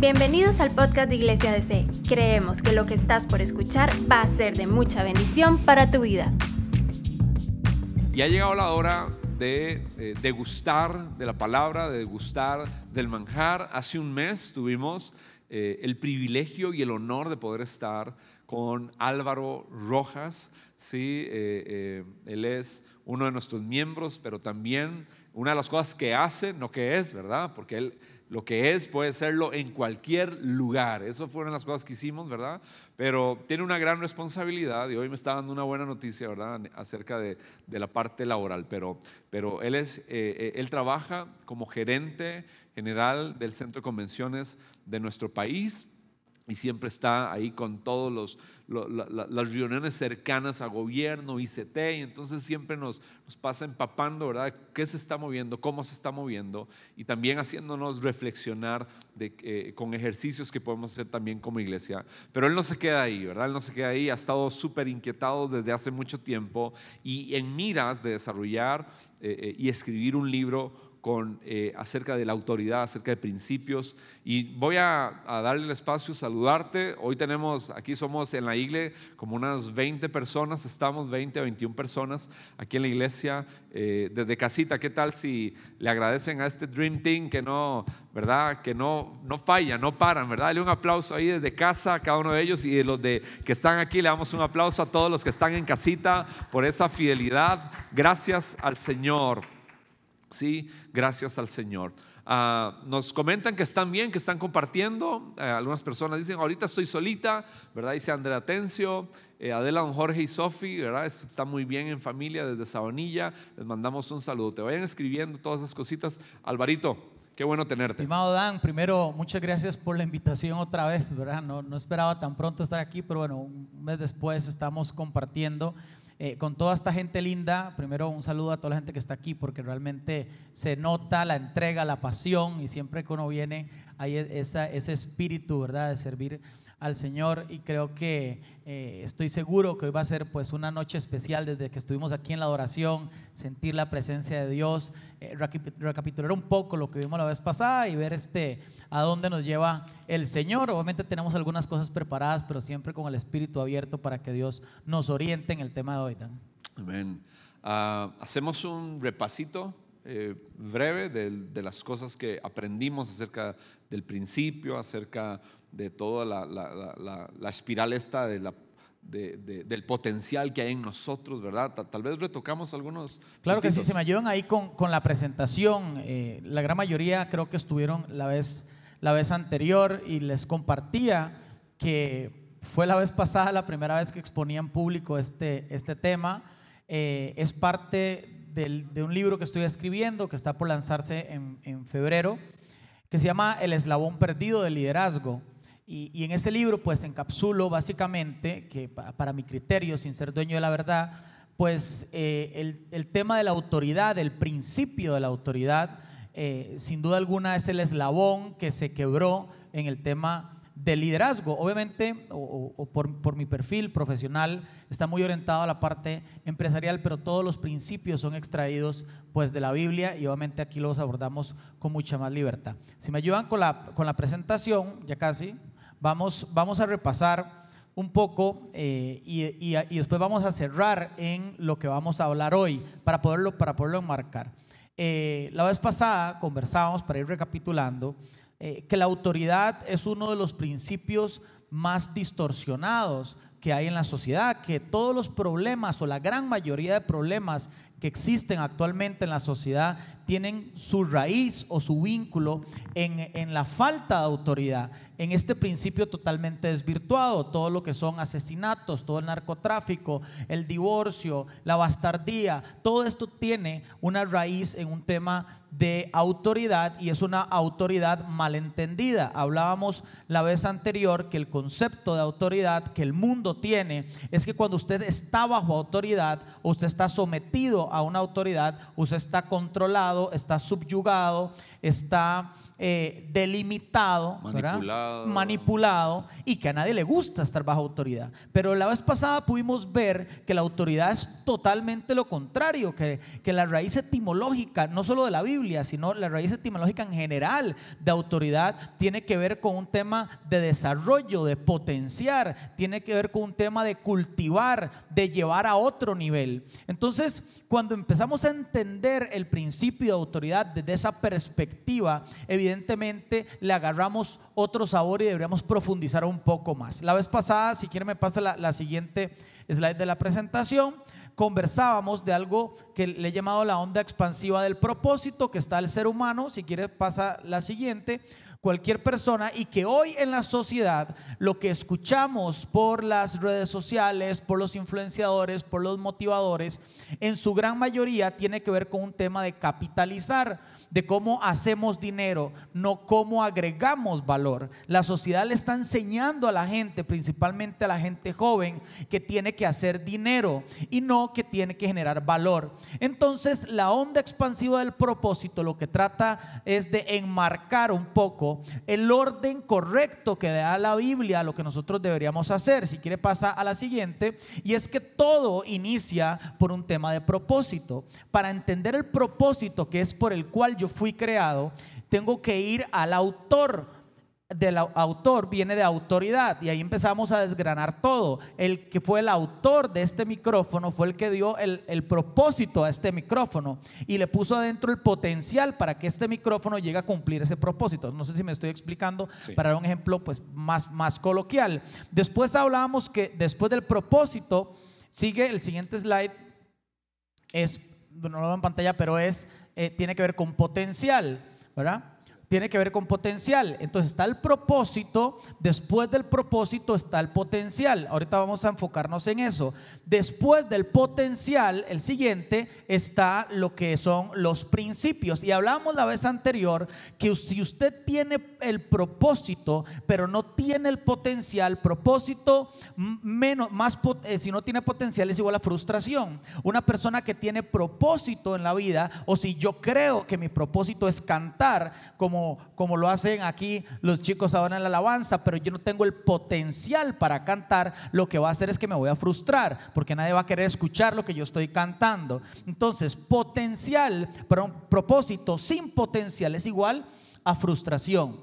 Bienvenidos al podcast de Iglesia DC. Creemos que lo que estás por escuchar va a ser de mucha bendición para tu vida. Y ha llegado la hora de eh, degustar de la palabra, de degustar del manjar. Hace un mes tuvimos eh, el privilegio y el honor de poder estar con Álvaro Rojas. Sí, eh, él es uno de nuestros miembros, pero también una de las cosas que hace, no que es, ¿verdad? Porque él lo que es puede serlo en cualquier lugar. Eso fueron las cosas que hicimos, ¿verdad? Pero tiene una gran responsabilidad y hoy me está dando una buena noticia, ¿verdad? Acerca de, la parte laboral. Pero, pero él, es, eh, eh, él trabaja como gerente general del Centro de Convenciones de nuestro país y siempre está ahí con todos los las reuniones cercanas a gobierno, ICT, y entonces siempre nos, nos pasa empapando, ¿verdad? ¿Qué se está moviendo? ¿Cómo se está moviendo? Y también haciéndonos reflexionar de, eh, con ejercicios que podemos hacer también como iglesia. Pero él no se queda ahí, ¿verdad? Él no se queda ahí, ha estado súper inquietado desde hace mucho tiempo y en miras de desarrollar eh, eh, y escribir un libro eh, acerca de la autoridad, acerca de principios. Y voy a, darle el espacio, saludarte. Hoy tenemos, aquí somos en la iglesia como unas 20 personas, estamos 20 a 21 personas aquí en la iglesia, eh, desde casita. ¿Qué tal si le agradecen a este Dream Team que no, verdad, que no, no falla, no paran, verdad? Dale un aplauso ahí desde casa a cada uno de ellos y de los de, que están aquí, le damos un aplauso a todos los que están en casita por esa fidelidad. Gracias al Señor. Sí, gracias al Señor. Ah, nos comentan que están bien, que están compartiendo. Eh, algunas personas dicen, ahorita estoy solita, ¿verdad? Dice Andrea Atencio, eh, Adela, Jorge y Sofi, ¿verdad? Están muy bien en familia desde Sabanilla. Les mandamos un saludo. Te vayan escribiendo todas esas cositas. Alvarito, qué bueno tenerte. Estimado Dan, primero, muchas gracias por la invitación otra vez, ¿verdad? No, no esperaba tan pronto estar aquí, pero bueno, un mes después estamos compartiendo. Eh, con toda esta gente linda, primero un saludo a toda la gente que está aquí, porque realmente se nota la entrega, la pasión, y siempre que uno viene hay e-, ese espíritu, ¿verdad?, de servir al Señor y creo que eh, estoy seguro que hoy va a ser pues una noche especial desde que estuvimos aquí en la adoración, sentir la presencia de Dios, eh, recapitular un poco lo que vimos la vez pasada y ver este a dónde nos lleva el Señor. Obviamente tenemos algunas cosas preparadas, pero siempre con el espíritu abierto para que Dios nos oriente en el tema de hoy. Amén. Ah, hacemos un repasito eh, breve de, las cosas que aprendimos acerca del principio, acerca de toda la, espiral esta de la, del potencial que hay en nosotros, ¿verdad? Tal, vez retocamos algunos. Claro que sí, se me ayudan ahí con, con la presentación. Eh, la gran mayoría creo que estuvieron la vez, la vez anterior y les compartía que fue la vez pasada la primera vez que exponía en público este, este tema. Eh, es parte del, de un libro que estoy escribiendo que está por lanzarse en, en febrero, que se llama El eslabón perdido del liderazgo. Y, en este libro pues encapsulo básicamente, que para, mi criterio, sin ser dueño de la verdad, pues eh, el, el, tema de la autoridad, el principio de la autoridad, eh, sin duda alguna es el eslabón que se quebró en el tema del liderazgo. Obviamente, o, por, por, mi perfil profesional, está muy orientado a la parte empresarial, pero todos los principios son extraídos pues de la Biblia y obviamente aquí los abordamos con mucha más libertad. Si me ayudan con la, con la presentación, ya casi, Vamos, vamos a repasar un poco eh, y, después vamos a cerrar en lo que vamos a hablar hoy para poderlo, para poderlo enmarcar. Eh, la vez pasada conversábamos, para ir recapitulando, eh, que la autoridad es uno de los principios más distorsionados que hay en la sociedad, que todos los problemas o la gran mayoría de problemas que existen actualmente en la sociedad tienen su raíz o su vínculo en, en, la falta de autoridad, en este principio totalmente desvirtuado, todo lo que son asesinatos, todo el narcotráfico, el divorcio, la bastardía, todo esto tiene una raíz en un tema de autoridad y es una autoridad malentendida. Hablábamos la vez anterior que el concepto de autoridad que el mundo tiene es que cuando usted está bajo autoridad, usted está sometido a una autoridad, usted está controlado, está subyugado, está eh, delimitado, Manipulado. manipulado y que a nadie le gusta estar bajo autoridad. Pero la vez pasada pudimos ver que la autoridad es totalmente lo contrario, que, que la raíz etimológica, no solo de la Biblia, sino la raíz etimológica en general de autoridad, tiene que ver con un tema de desarrollo, de potenciar, tiene que ver con un tema de cultivar, de llevar a otro nivel. Entonces, cuando empezamos a entender el principio de autoridad desde esa perspectiva, evidentemente le agarramos otro sabor y deberíamos profundizar un poco más. La vez pasada, si quiere me pasa la, siguiente slide de la presentación, conversábamos de algo que le he llamado la onda expansiva del propósito, que está el ser humano, si quiere pasa la siguiente, cualquier persona y que hoy en la sociedad lo que escuchamos por las redes sociales, por los influenciadores, por los motivadores, en su gran mayoría tiene que ver con un tema de capitalizar de cómo hacemos dinero, no cómo agregamos valor. La sociedad le está enseñando a la gente, principalmente a la gente joven, que tiene que hacer dinero y no que tiene que generar valor. Entonces, la onda expansiva del propósito lo que trata es de enmarcar un poco el orden correcto que da la Biblia a lo que nosotros deberíamos hacer. Si quiere pasa a la siguiente, y es que todo inicia por un tema de propósito. Para entender el propósito que es por el cual yo fui creado, tengo que ir al autor. Del autor viene de autoridad y ahí empezamos a desgranar todo. El que fue el autor de este micrófono fue el que dio el, el propósito a este micrófono y le puso adentro el potencial para que este micrófono llegue a cumplir ese propósito. No sé si me estoy explicando Sí. para dar un ejemplo pues, más, más coloquial. Después hablábamos que después del propósito sigue el siguiente slide es, no lo veo en pantalla, pero es, eh, tiene que ver con potencial, ¿verdad? Tiene que ver con potencial. Entonces está el propósito, después del propósito está el potencial. Ahorita vamos a enfocarnos en eso. Después del potencial, el siguiente, está lo que son los principios. Y hablamos la vez anterior que si usted tiene el propósito, pero no tiene el potencial, propósito menos, más, eh, si no tiene potencial es igual a frustración. Una persona que tiene propósito en la vida, o si yo creo que mi propósito es cantar, como, como lo hacen aquí los chicos ahora en la alabanza, pero yo no tengo el potencial para cantar, lo que va a hacer es que me voy a frustrar, porque nadie va a querer escuchar lo que yo estoy cantando. Entonces, potencial, pero propósito sin potencial es igual a frustración.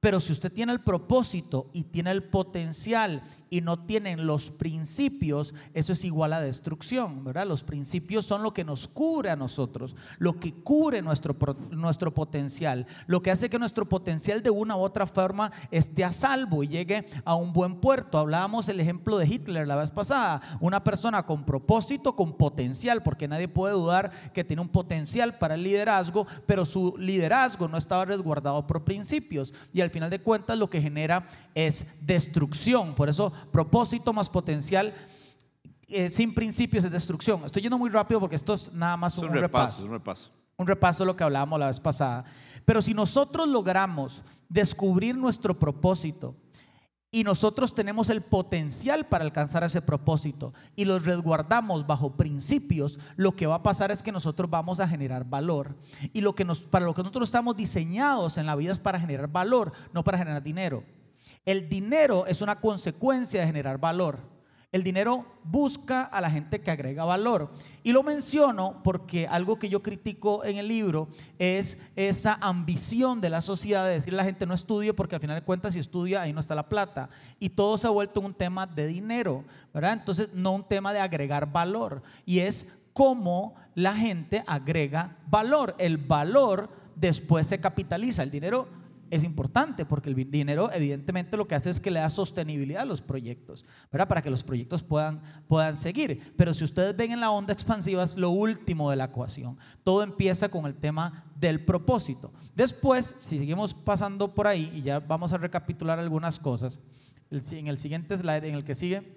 Pero si usted tiene el propósito y tiene el potencial y no tienen los principios, eso es igual a destrucción, ¿verdad? Los principios son lo que nos cubre a nosotros, lo que cubre nuestro, nuestro potencial, lo que hace que nuestro potencial de una u otra forma esté a salvo y llegue a un buen puerto. Hablábamos el ejemplo de Hitler la vez pasada, una persona con propósito, con potencial, porque nadie puede dudar que tiene un potencial para el liderazgo, pero su liderazgo no estaba resguardado por principios y final de cuentas lo que genera es destrucción. Por eso propósito más potencial eh, sin principios es destrucción. Estoy yendo muy rápido porque esto es nada más Es un, un repaso repaso, es un repaso. un repaso de lo que hablábamos la vez pasada. Pero si nosotros logramos descubrir nuestro propósito y nosotros tenemos el potencial para alcanzar ese propósito y los resguardamos bajo principios, lo que va a pasar es que nosotros vamos a generar valor. Y lo que para lo que nosotros estamos diseñados en la vida es para generar valor, no para generar dinero. El dinero es una consecuencia de generar valor. El dinero busca a la gente que agrega valor. Y lo menciono porque algo que yo critico en el libro es esa ambición de la sociedad de decirle a la gente no estudie porque al final de cuentas si estudia ahí no está la plata. Y todo se ha vuelto un tema de dinero, ¿verdad? Entonces no un tema de agregar valor. Y es cómo la gente agrega valor. El valor después se capitaliza. El dinero es importante porque el dinero evidentemente lo que hace es que le da sostenibilidad a los proyectos, ¿verdad? Para que los proyectos puedan, puedan seguir. Pero si ustedes ven en la onda expansiva es lo último de la ecuación. Todo empieza con el tema del propósito. Después, si seguimos pasando por ahí y ya vamos a recapitular algunas cosas, en el siguiente slide, en el que sigue,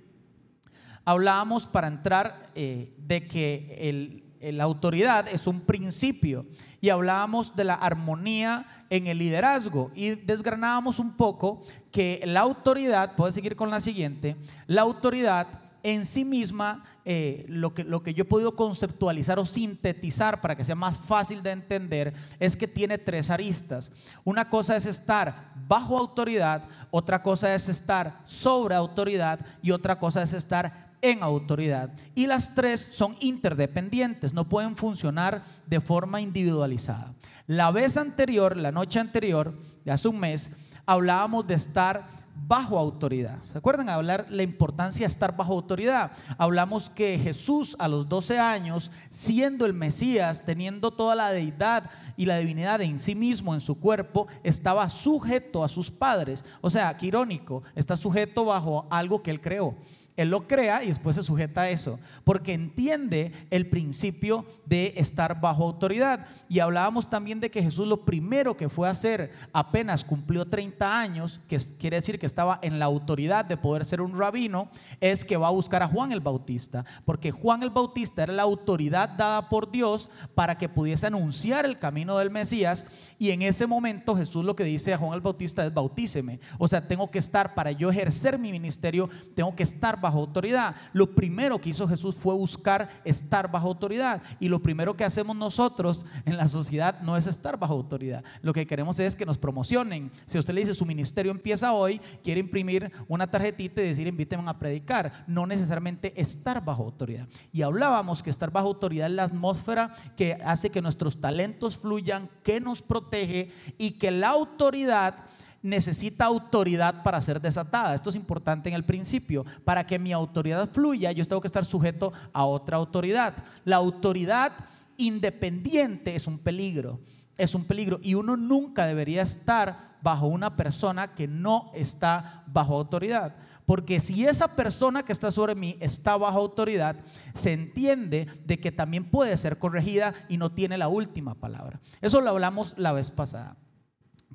hablábamos para entrar eh, de que el- la autoridad es un principio y hablábamos de la armonía en el liderazgo y desgranábamos un poco que la autoridad, puedes seguir con la siguiente, la autoridad en sí misma, eh, lo, que, lo que yo he podido conceptualizar o sintetizar para que sea más fácil de entender, es que tiene tres aristas. Una cosa es estar bajo autoridad, otra cosa es estar sobre autoridad y otra cosa es estar en autoridad. Y las tres son interdependientes, no pueden funcionar de forma individualizada. La vez anterior, la noche anterior, de hace un mes, hablábamos de estar bajo autoridad. ¿Se acuerdan? Hablar la importancia de estar bajo autoridad. Hablamos que Jesús a los 12 años, siendo el Mesías, teniendo toda la deidad y la divinidad en sí mismo, en su cuerpo, estaba sujeto a sus padres. O sea, qué irónico, está sujeto bajo algo que él creó. Él lo crea y después se sujeta a eso, porque entiende el principio de estar bajo autoridad. Y hablábamos también de que Jesús lo primero que fue a hacer apenas cumplió 30 años, que quiere decir que estaba en la autoridad de poder ser un rabino, es que va a buscar a Juan el Bautista, porque Juan el Bautista era la autoridad dada por Dios para que pudiese anunciar el camino del Mesías. Y en ese momento Jesús lo que dice a Juan el Bautista es bautíceme. O sea, tengo que estar, para yo ejercer mi ministerio, tengo que estar bajo autoridad. Lo primero que hizo Jesús fue buscar estar bajo autoridad. Y lo primero que hacemos nosotros en la sociedad no es estar bajo autoridad. Lo que queremos es que nos promocionen. Si usted le dice su ministerio empieza hoy, quiere imprimir una tarjetita y decir invíteme a predicar. No necesariamente estar bajo autoridad. Y hablábamos que estar bajo autoridad es la atmósfera que hace que nuestros talentos fluyan, que nos protege y que la autoridad necesita autoridad para ser desatada. Esto es importante en el principio. Para que mi autoridad fluya, yo tengo que estar sujeto a otra autoridad. La autoridad independiente es un peligro. Es un peligro. Y uno nunca debería estar bajo una persona que no está bajo autoridad. Porque si esa persona que está sobre mí está bajo autoridad, se entiende de que también puede ser corregida y no tiene la última palabra. Eso lo hablamos la vez pasada.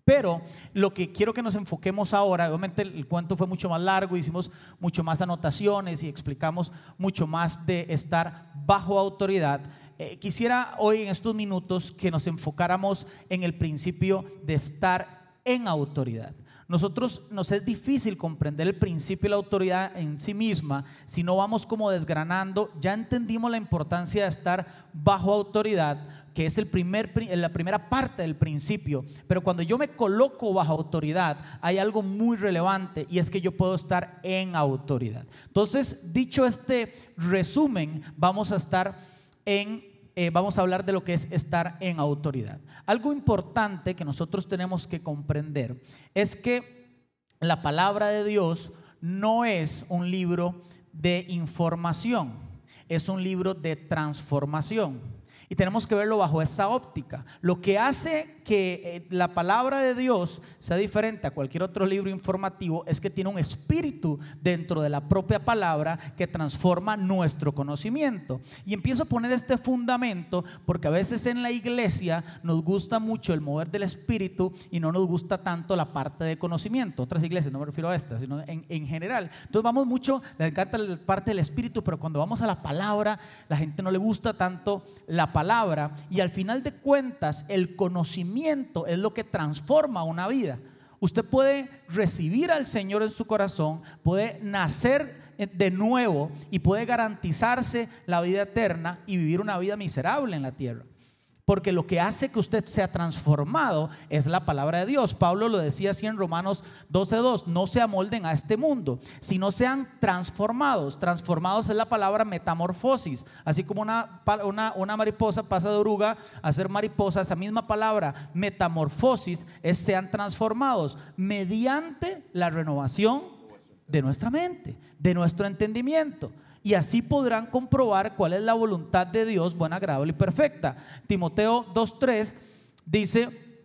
Pero lo que quiero que nos enfoquemos ahora, obviamente el cuento fue mucho más largo, hicimos mucho más anotaciones y explicamos mucho más de estar bajo autoridad. Eh, quisiera hoy en estos minutos que nos enfocáramos en el principio de estar en autoridad. Nosotros nos es difícil comprender el principio de la autoridad en sí misma si no vamos como desgranando. Ya entendimos la importancia de estar bajo autoridad, que es el primer, la primera parte del principio. Pero cuando yo me coloco bajo autoridad, hay algo muy relevante y es que yo puedo estar en autoridad. Entonces, dicho este resumen, vamos a estar en, eh, vamos a hablar de lo que es estar en autoridad. Algo importante que nosotros tenemos que comprender es que la palabra de Dios no es un libro de información, es un libro de transformación. Y tenemos que verlo bajo esa óptica. Lo que hace que eh, la palabra de Dios sea diferente a cualquier otro libro informativo es que tiene un espíritu dentro de la propia palabra que transforma nuestro conocimiento. Y empiezo a poner este fundamento porque a veces en la iglesia nos gusta mucho el mover del espíritu y no nos gusta tanto la parte de conocimiento. Otras iglesias, no me refiero a esta, sino en, en general. Entonces vamos mucho, le encanta la parte del espíritu, pero cuando vamos a la palabra, la gente no le gusta tanto la palabra y al final de cuentas el conocimiento es lo que transforma una vida. Usted puede recibir al Señor en su corazón, puede nacer de nuevo y puede garantizarse la vida eterna y vivir una vida miserable en la tierra. Porque lo que hace que usted sea transformado es la palabra de Dios. Pablo lo decía así en Romanos 12.2, no se amolden a este mundo, sino sean transformados. Transformados es la palabra metamorfosis. Así como una, una, mariposa pasa de oruga a ser mariposa, esa misma palabra metamorfosis es sean transformados mediante la renovación de nuestra mente, de nuestro entendimiento y así podrán comprobar cuál es la voluntad de Dios buena, agradable y perfecta. Timoteo 2.3 dice,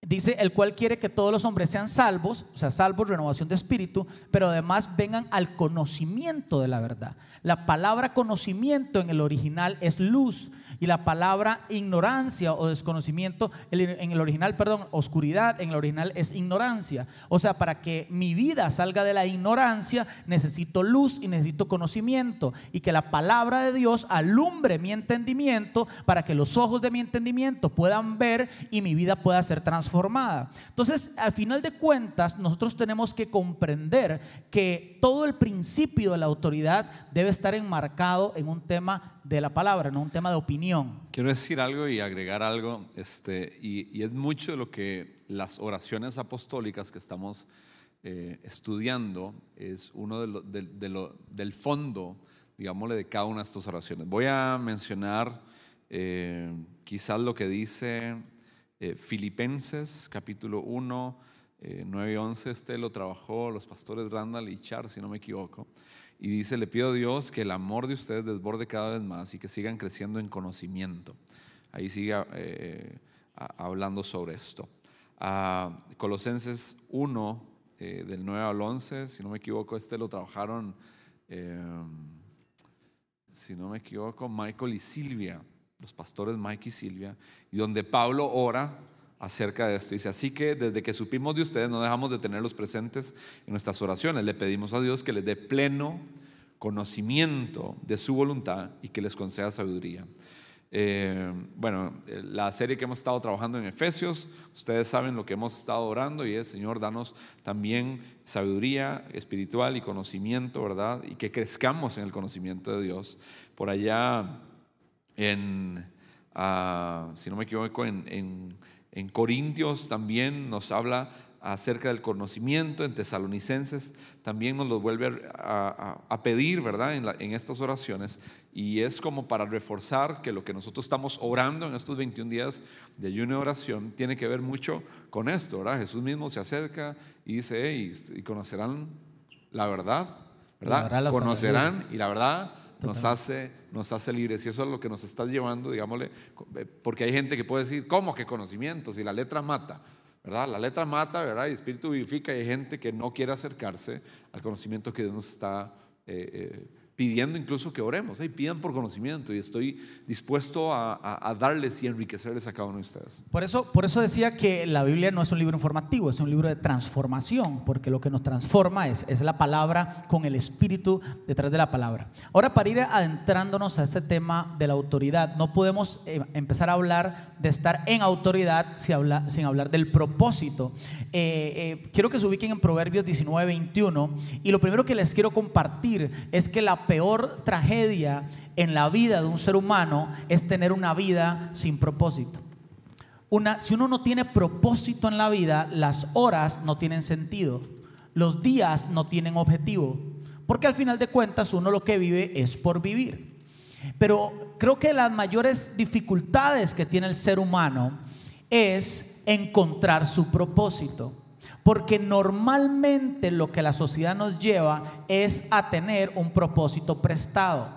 dice, el cual quiere que todos los hombres sean salvos, o sea, salvos, renovación de espíritu, pero además vengan al conocimiento de la verdad. La palabra conocimiento en el original es luz y la palabra ignorancia o desconocimiento, en el original, perdón, oscuridad, en el original es ignorancia. O sea, para que mi vida salga de la ignorancia, necesito luz y necesito conocimiento. Y que la palabra de Dios alumbre mi entendimiento para que los ojos de mi entendimiento puedan ver y mi vida pueda ser transformada. Entonces, al final de cuentas, nosotros tenemos que comprender que todo el principio de la autoridad debe estar enmarcado en un tema de la palabra, no un tema de opinión. Quiero decir algo y agregar algo, este, y, es mucho de lo que las oraciones apostólicas que estamos eh, estudiando es uno de del fondo, digámosle, de cada una de estas oraciones. Voy a mencionar eh, quizás lo que dice eh, Filipenses capítulo 1, 9 y 11, este lo trabajó los pastores Randall y Char, si no me equivoco. Y dice, le pido a Dios que el amor de ustedes desborde cada vez más y que sigan creciendo en conocimiento. Ahí sigue eh, hablando sobre esto. Colosenses 1, eh, del 9 al 11, si no me equivoco, este lo trabajaron, si no me equivoco, Michael y Silvia, los pastores Mike y Silvia, y donde Pablo ora acerca de esto. Dice, así que desde que supimos de ustedes no dejamos de tenerlos presentes en nuestras oraciones. Le pedimos a Dios que les dé pleno conocimiento de su voluntad y que les conceda sabiduría. Eh, bueno, la serie que hemos estado trabajando en Efesios, ustedes saben lo que hemos estado orando y es, Señor, danos también sabiduría espiritual y conocimiento, ¿verdad? Y que crezcamos en el conocimiento de Dios. Por allá en, ah, si no me equivoco, en Corintios también nos habla acerca del conocimiento, en Tesalonicenses también nos lo vuelve a, pedir, ¿verdad? En, estas oraciones. Y es como para reforzar que lo que nosotros estamos orando en estos 21 días de ayuno y oración tiene que ver mucho con esto, ¿verdad? Jesús mismo se acerca y dice, y conocerán la verdad, ¿verdad? conocerán y la verdad nos hace, nos hace libres. Y eso es lo que nos está llevando, digámosle, eh, porque hay gente que puede decir, ¿cómo que conocimiento? Si la letra mata, ¿verdad? La letra mata, ¿verdad? Y el espíritu vivifica y hay gente que no quiere acercarse al conocimiento que Dios nos está eh, eh, pidiendo incluso que oremos. y pidan por conocimiento y estoy dispuesto a, darles y enriquecerles a cada uno de ustedes. Por eso, por eso decía que la Biblia no es un libro informativo, es un libro de transformación, porque lo que nos transforma es, es la palabra con el espíritu detrás de la palabra. Ahora, para ir adentrándonos a este tema de la autoridad, no podemos eh, empezar a hablar de estar en autoridad sin, hablar, sin hablar del propósito. Eh, eh, quiero que se ubiquen en Proverbios 19, 21, y lo primero que les quiero compartir es que la peor tragedia en la vida de un ser humano es tener una vida sin propósito. Una, si uno no tiene propósito en la vida, las horas no tienen sentido, los días no tienen objetivo, porque al final de cuentas uno lo que vive es por vivir. Pero creo que las mayores dificultades que tiene el ser humano es encontrar su propósito. Porque normalmente lo que la sociedad nos lleva es a tener un propósito prestado,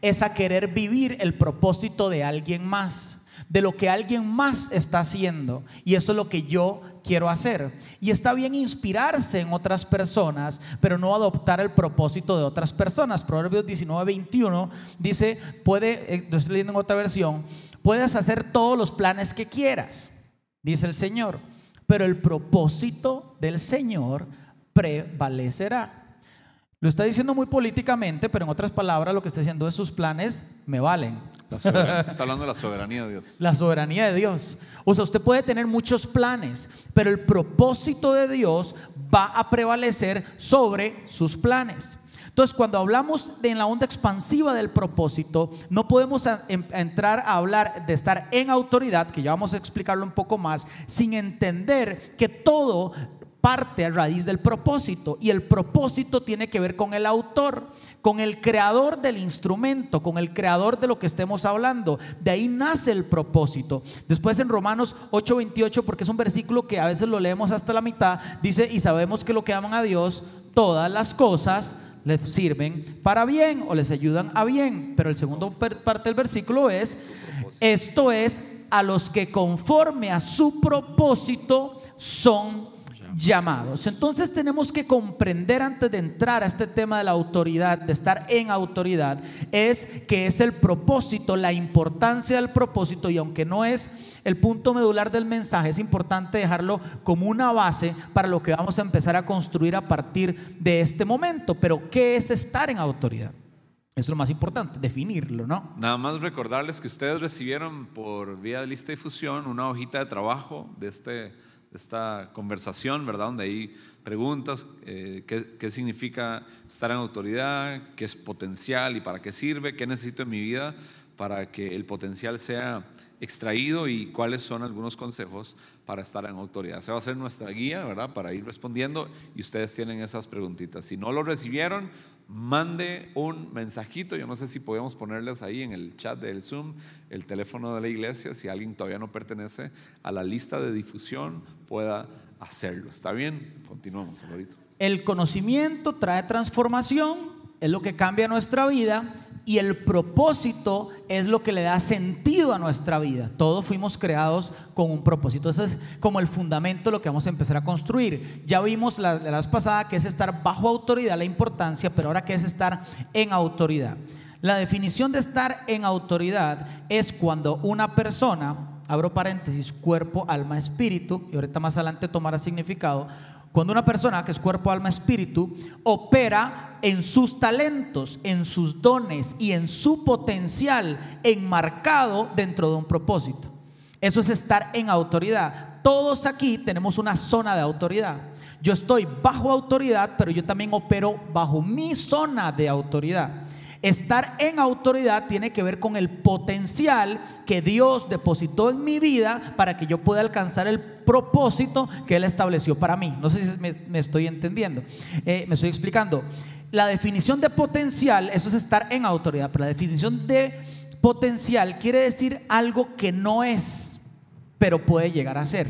es a querer vivir el propósito de alguien más, de lo que alguien más está haciendo. Y eso es lo que yo quiero hacer. Y está bien inspirarse en otras personas, pero no adoptar el propósito de otras personas. Proverbios 19, 21 dice, puede, eh, estoy leyendo en otra versión, puedes hacer todos los planes que quieras, dice el Señor pero el propósito del Señor prevalecerá. Lo está diciendo muy políticamente, pero en otras palabras lo que está diciendo es sus planes me valen. está hablando de la soberanía de Dios. La soberanía de Dios. O sea, usted puede tener muchos planes, pero el propósito de Dios va a prevalecer sobre sus planes. Entonces, cuando hablamos de en la onda expansiva del propósito, no podemos em, entrar a hablar de estar en autoridad, que ya vamos a explicarlo un poco más, sin entender que todo parte a raíz del propósito y el propósito tiene que ver con el autor, con el creador del instrumento, con el creador de lo que estemos hablando. De ahí nace el propósito. Después en Romanos 8:28, porque es un versículo que a veces lo leemos hasta la mitad, dice, y sabemos que lo que aman a Dios, todas las cosas les sirven para bien o les ayudan a bien. Pero el segundo parte del versículo es, esto es a los que conforme a su propósito son llamados. Entonces tenemos que comprender antes de entrar a este tema de la autoridad, de estar en autoridad, es que es el propósito, la importancia del propósito y aunque no es el punto medular del mensaje, es importante dejarlo como una base para lo que vamos a empezar a construir a partir de este momento. Pero ¿qué es estar en autoridad? Es lo más importante, definirlo, ¿no? Nada más recordarles que ustedes recibieron por vía de lista de difusión una hojita de trabajo de este esta conversación, ¿verdad? Donde hay preguntas, eh, ¿qué, ¿qué, significa estar en autoridad, qué es potencial y para qué sirve, qué necesito en mi vida para que el potencial sea extraído y cuáles son algunos consejos para estar en autoridad. Se va a ser nuestra guía, ¿verdad? Para ir respondiendo y ustedes tienen esas preguntitas. Si no lo recibieron, mande un mensajito. Yo no sé si podemos ponerles ahí en el chat del Zoom el teléfono de la iglesia. Si alguien todavía no pertenece a la lista de difusión, pueda hacerlo. ¿Está bien? Continuamos, ahorita. El conocimiento trae transformación, es lo que cambia nuestra vida y el propósito es lo que le da sentido a nuestra vida. Todos fuimos creados con un propósito. Ese es como el fundamento lo que vamos a empezar a construir. Ya vimos la, la vez pasada que es estar bajo autoridad, la importancia, pero ahora que es estar en autoridad. La definición de estar en autoridad es cuando una persona, abro paréntesis, cuerpo, alma, espíritu, y ahorita más adelante tomará significado, cuando una persona que es cuerpo, alma, espíritu, opera en sus talentos, en sus dones y en su potencial enmarcado dentro de un propósito. Eso es estar en autoridad. Todos aquí tenemos una zona de autoridad. Yo estoy bajo autoridad, pero yo también opero bajo mi zona de autoridad. Estar en autoridad tiene que ver con el potencial que Dios depositó en mi vida para que yo pueda alcanzar el propósito que Él estableció para mí. No sé si me, estoy entendiendo, eh, me estoy explicando. La definición de potencial, eso es estar en autoridad, pero la definición de potencial quiere decir algo que no es, pero puede llegar a ser.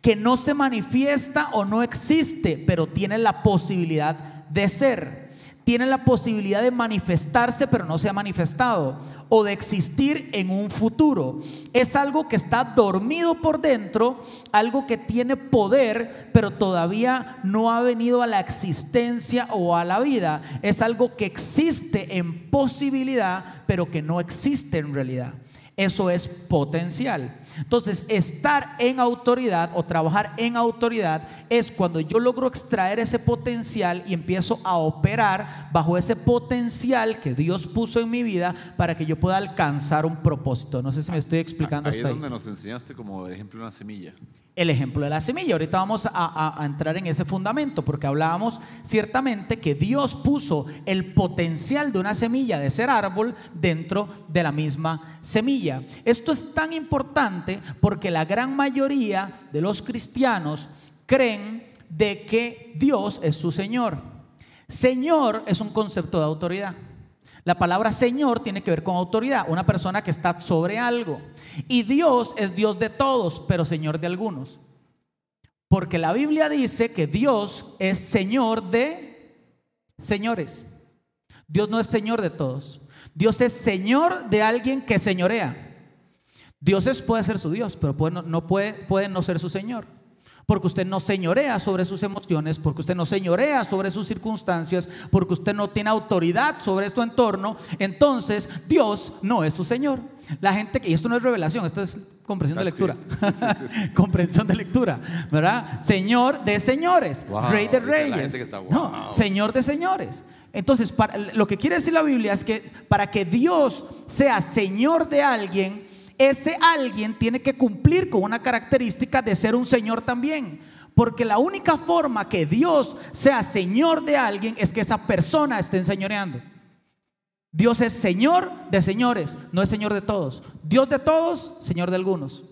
Que no se manifiesta o no existe, pero tiene la posibilidad de ser tiene la posibilidad de manifestarse pero no se ha manifestado o de existir en un futuro. Es algo que está dormido por dentro, algo que tiene poder pero todavía no ha venido a la existencia o a la vida. Es algo que existe en posibilidad pero que no existe en realidad. Eso es potencial. Entonces, estar en autoridad o trabajar en autoridad es cuando yo logro extraer ese potencial y empiezo a operar bajo ese potencial que Dios puso en mi vida para que yo pueda alcanzar un propósito. No sé si me estoy explicando. Ahí es donde nos enseñaste como ejemplo una semilla el ejemplo de la semilla. Ahorita vamos a, entrar en ese fundamento porque hablábamos ciertamente que Dios puso el potencial de una semilla de ser árbol dentro de la misma semilla. Esto es tan importante porque la gran mayoría de los cristianos creen de que Dios es su Señor. Señor es un concepto de autoridad. La palabra Señor tiene que ver con autoridad, una persona que está sobre algo. Y Dios es Dios de todos, pero Señor de algunos. Porque la Biblia dice que Dios es Señor de señores. Dios no es Señor de todos. Dios es Señor de alguien que señorea. Dios puede ser su Dios, pero no, puede no ser su Señor porque usted no señorea sobre sus emociones, porque usted no señorea sobre sus circunstancias, porque usted no tiene autoridad sobre su entorno, entonces Dios no es su Señor. La gente que, y esto no es revelación, esto es comprensión de lectura. comprensión de lectura, ¿verdad? Señor de señores, Rey de reyes. no, señor de señores. Entonces, lo que quiere decir la Biblia es que para que Dios sea Señor de alguien, ese alguien tiene que cumplir con una característica de ser un Señor también. Porque la única forma que Dios sea Señor de alguien es que esa persona esté enseñoreando. Dios es Señor de señores, no es Señor de todos. Dios de todos, Señor de algunos.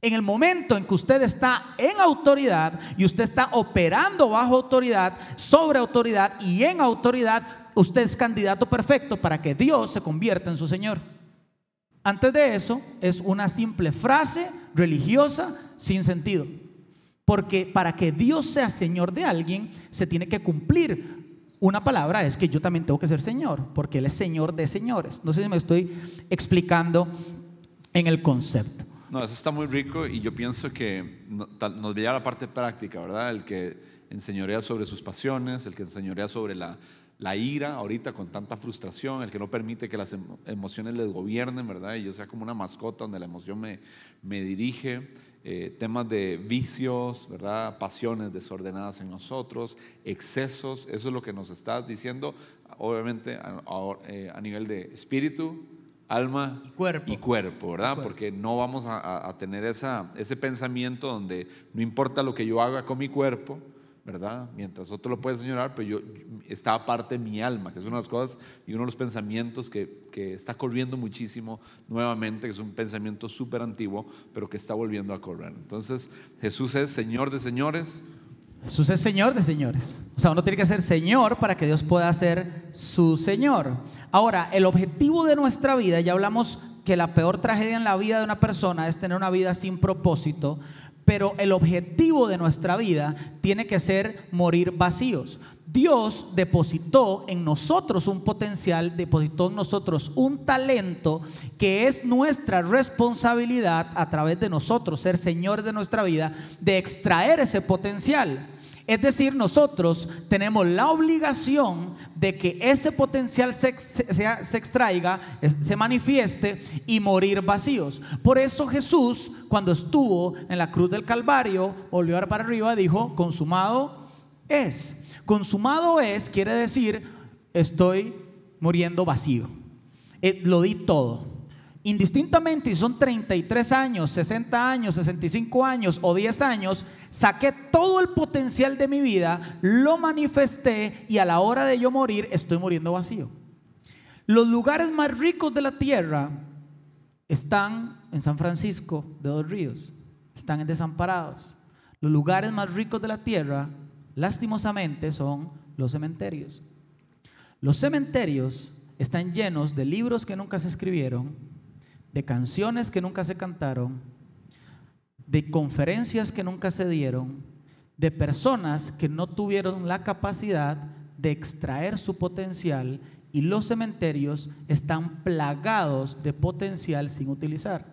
En el momento en que usted está en autoridad y usted está operando bajo autoridad, sobre autoridad y en autoridad, usted es candidato perfecto para que Dios se convierta en su Señor. Antes de eso es una simple frase religiosa sin sentido. Porque para que Dios sea Señor de alguien, se tiene que cumplir una palabra, es que yo también tengo que ser Señor, porque Él es Señor de señores. No sé si me estoy explicando en el concepto. No, eso está muy rico y yo pienso que nos veía la parte práctica, ¿verdad? El que enseñorea sobre sus pasiones, el que enseñorea sobre la la ira ahorita con tanta frustración, el que no permite que las emociones les gobiernen, ¿verdad? Y yo sea como una mascota donde la emoción me, me dirige, eh, temas de vicios, ¿verdad? Pasiones desordenadas en nosotros, excesos, eso es lo que nos estás diciendo, obviamente a, eh, a nivel de espíritu, alma Y cuerpo. y cuerpo, ¿verdad? cuerpo. Porque no vamos a, a- a tener esa, ese pensamiento donde no importa lo que yo haga con mi cuerpo, ¿verdad? Mientras otro lo puede señalar, pero yo está aparte mi alma, que es una de las cosas y uno de los pensamientos que, que está corriendo muchísimo nuevamente, que es un pensamiento súper antiguo, pero que está volviendo a correr. Entonces, Jesús es Señor de señores, Jesús es Señor de señores. O sea, uno tiene que ser Señor para que Dios pueda ser su Señor. Ahora, el objetivo de nuestra vida, ya hablamos que la peor tragedia en la vida de una persona es tener una vida sin propósito, pero el objetivo de nuestra vida tiene que ser morir vacíos. Dios depositó en nosotros un potencial, depositó en nosotros un talento que es nuestra responsabilidad a través de nosotros, ser señores de nuestra vida, de extraer ese potencial. Es decir, nosotros tenemos la obligación de que ese potencial se, se- extraiga, se manifieste y morir vacíos. Por eso Jesús, cuando estuvo en la cruz del Calvario, volvió a ver para arriba, dijo, consumado es. Consumado es quiere decir, estoy muriendo vacío. Eh, lo di todo. Indistintamente si son 33 años, 60 años, 65 años o 10 años, saqué todo el potencial de mi vida, lo manifesté y a la hora de yo morir estoy muriendo vacío. Los lugares más ricos de la tierra están en San Francisco de Dos Ríos, están en Desamparados. Los lugares más ricos de la tierra, lastimosamente, son los cementerios. Los cementerios están llenos de libros que nunca se escribieron, de canciones que nunca se cantaron, de conferencias que nunca se dieron, de personas que no tuvieron la capacidad de extraer su potencial y los cementerios están plagados de potencial sin utilizar.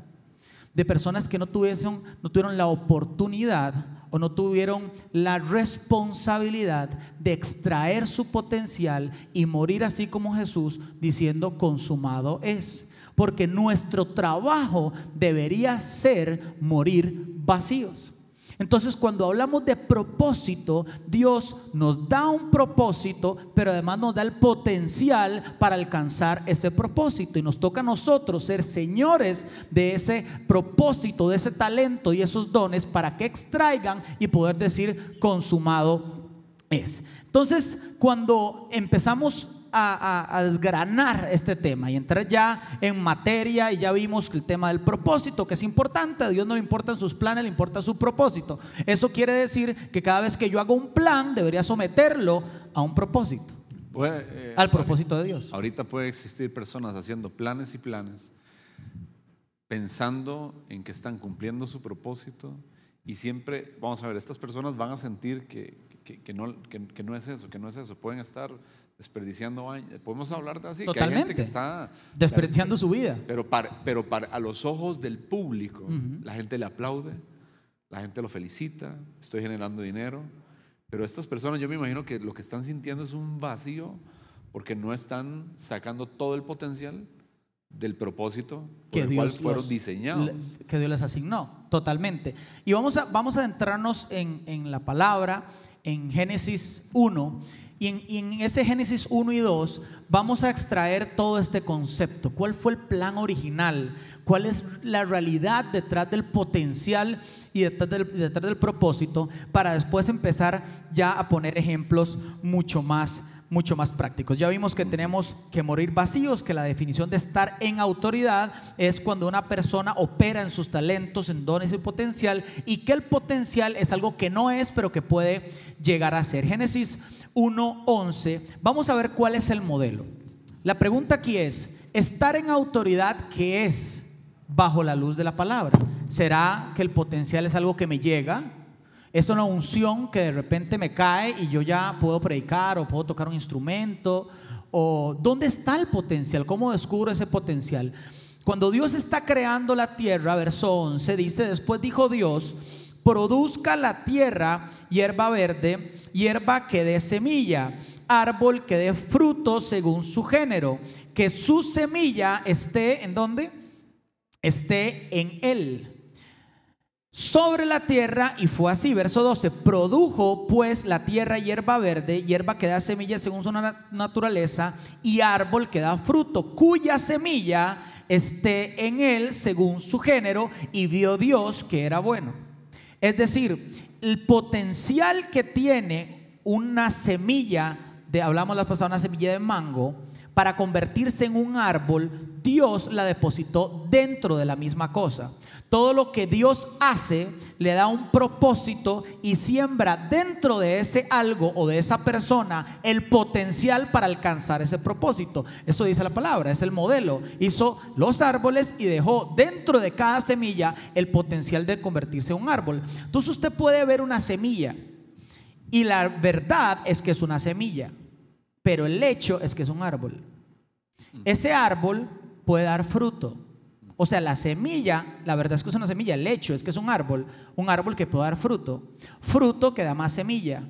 De personas que no, tuviesen, no tuvieron la oportunidad o no tuvieron la responsabilidad de extraer su potencial y morir así como Jesús diciendo consumado es. Porque nuestro trabajo debería ser morir vacíos. Entonces, cuando hablamos de propósito, Dios nos da un propósito, pero además nos da el potencial para alcanzar ese propósito. Y nos toca a nosotros ser señores de ese propósito, de ese talento y esos dones para que extraigan y poder decir consumado es. Entonces, cuando empezamos a, a- a desgranar este tema y entrar ya en materia y ya vimos que el tema del propósito, que es importante, a Dios no le importan sus planes, le importa su propósito. Eso quiere decir que cada vez que yo hago un plan, debería someterlo a un propósito, Puede, eh, al propósito de Dios. Ahorita puede existir personas haciendo planes y planes, pensando en que están cumpliendo su propósito y siempre, vamos a ver, estas personas van a sentir que, que- que no, que- que no es eso, que no es eso, pueden estar desperdiciando años. Podemos hablar de así, que hay gente que está Desperdiciando su vida. pero, para, pero para, a los ojos del público, la gente le aplaude, la gente lo felicita, estoy generando dinero. Pero estas personas, yo me imagino que lo que están sintiendo es un vacío porque no están sacando todo el potencial del propósito por que el cual Dios fueron los- diseñados. que Dios les asignó, totalmente. Y vamos a, vamos a adentrarnos en, en la palabra, en Génesis 1, y en, ese Génesis 1 y 2 vamos a extraer todo este concepto. ¿Cuál fue el plan original? ¿Cuál es la realidad detrás del potencial y detrás del, detrás del propósito? Para después empezar ya a poner ejemplos mucho más mucho más prácticos. Ya vimos que tenemos que morir vacíos, que la definición de estar en autoridad es cuando una persona opera en sus talentos, en dones y potencial, y que el potencial es algo que no es, pero que puede llegar a ser. Génesis 1.11, vamos a ver cuál es el modelo. La pregunta aquí es, ¿estar en autoridad qué es bajo la luz de la palabra? ¿Será que el potencial es algo que me llega? Es una unción que de repente me cae y yo ya puedo predicar o puedo tocar un instrumento. ¿O dónde está el potencial? ¿Cómo descubro ese potencial? Cuando Dios está creando la tierra, verso 11, dice, después dijo Dios, produzca la tierra hierba verde, hierba que dé semilla, árbol que dé fruto según su género, que su semilla esté en dónde? Esté en él sobre la tierra y fue así. Verso 12, produjo pues la tierra hierba verde, hierba que da semilla según su na- naturaleza y árbol que da fruto, cuya semilla esté en él según su género y vio Dios que era bueno. Es decir, el potencial que tiene una semilla, de, hablamos la pasada, una semilla de mango, para convertirse en un árbol, Dios la depositó dentro de la misma cosa. Todo lo que Dios hace le da un propósito y siembra dentro de ese algo o de esa persona el potencial para alcanzar ese propósito. Eso dice la palabra, es el modelo. Hizo los árboles y dejó dentro de cada semilla el potencial de convertirse en un árbol. Entonces usted puede ver una semilla y la verdad es que es una semilla, pero el hecho es que es un árbol. Ese árbol puede dar fruto o sea, la semilla, la verdad es que es una semilla, el hecho es que es un árbol, un árbol que puede dar fruto. Fruto que da más semilla.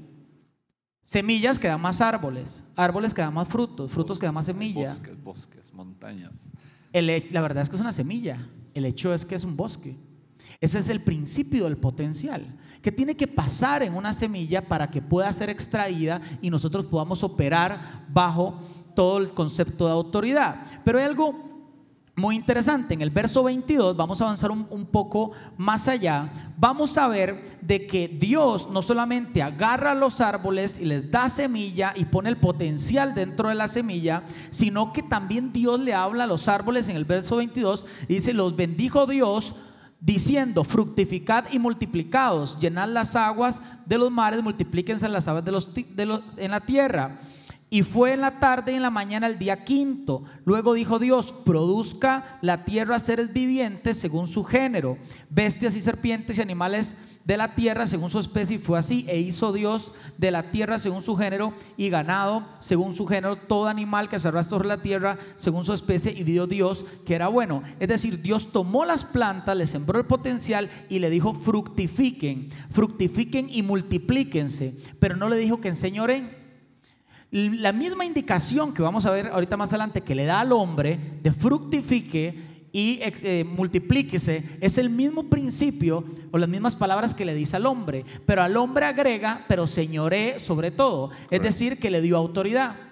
Semillas que dan más árboles, árboles que dan más frutos, frutos que dan más semilla. Bosques, bosques, montañas. la verdad es que es una semilla, el hecho es que es un bosque. Ese es el principio del potencial, que tiene que pasar en una semilla para que pueda ser extraída y nosotros podamos operar bajo todo el concepto de autoridad. Pero hay algo muy interesante. En el verso 22, vamos a avanzar un, poco más allá, vamos a ver de que Dios no solamente agarra los árboles y les da semilla y pone el potencial dentro de la semilla, sino que también Dios le habla a los árboles en el verso 22 y dice, los bendijo Dios diciendo, fructificad y multiplicados, llenad las aguas de los mares, multiplíquense las aves de los, de los, en la tierra. Y fue en la tarde y en la mañana el día quinto. Luego dijo Dios, produzca la tierra seres vivientes según su género, bestias y serpientes y animales de la tierra según su especie. Y fue así. E hizo Dios de la tierra según su género y ganado según su género, todo animal que se arrastra sobre la tierra según su especie. Y vio Dios que era bueno. Es decir, Dios tomó las plantas, le sembró el potencial y le dijo, fructifiquen, fructifiquen y multiplíquense. Pero no le dijo que enseñoren la misma indicación que vamos a ver ahorita más adelante que le da al hombre de fructifique y eh, multiplíquese es el mismo principio o las mismas palabras que le dice al hombre, pero al hombre agrega, pero señoré sobre todo, es decir, que le dio autoridad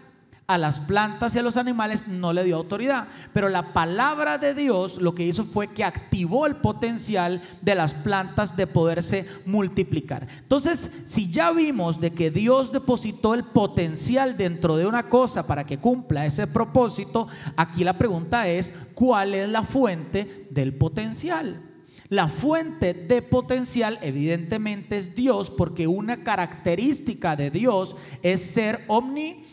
a las plantas y a los animales no le dio autoridad. Pero la palabra de Dios lo que hizo fue que activó el potencial de las plantas de poderse multiplicar. Entonces, si ya vimos de que Dios depositó el potencial dentro de una cosa para que cumpla ese propósito, aquí la pregunta es, ¿cuál es la fuente del potencial? La fuente de potencial evidentemente es Dios porque una característica de Dios es ser omni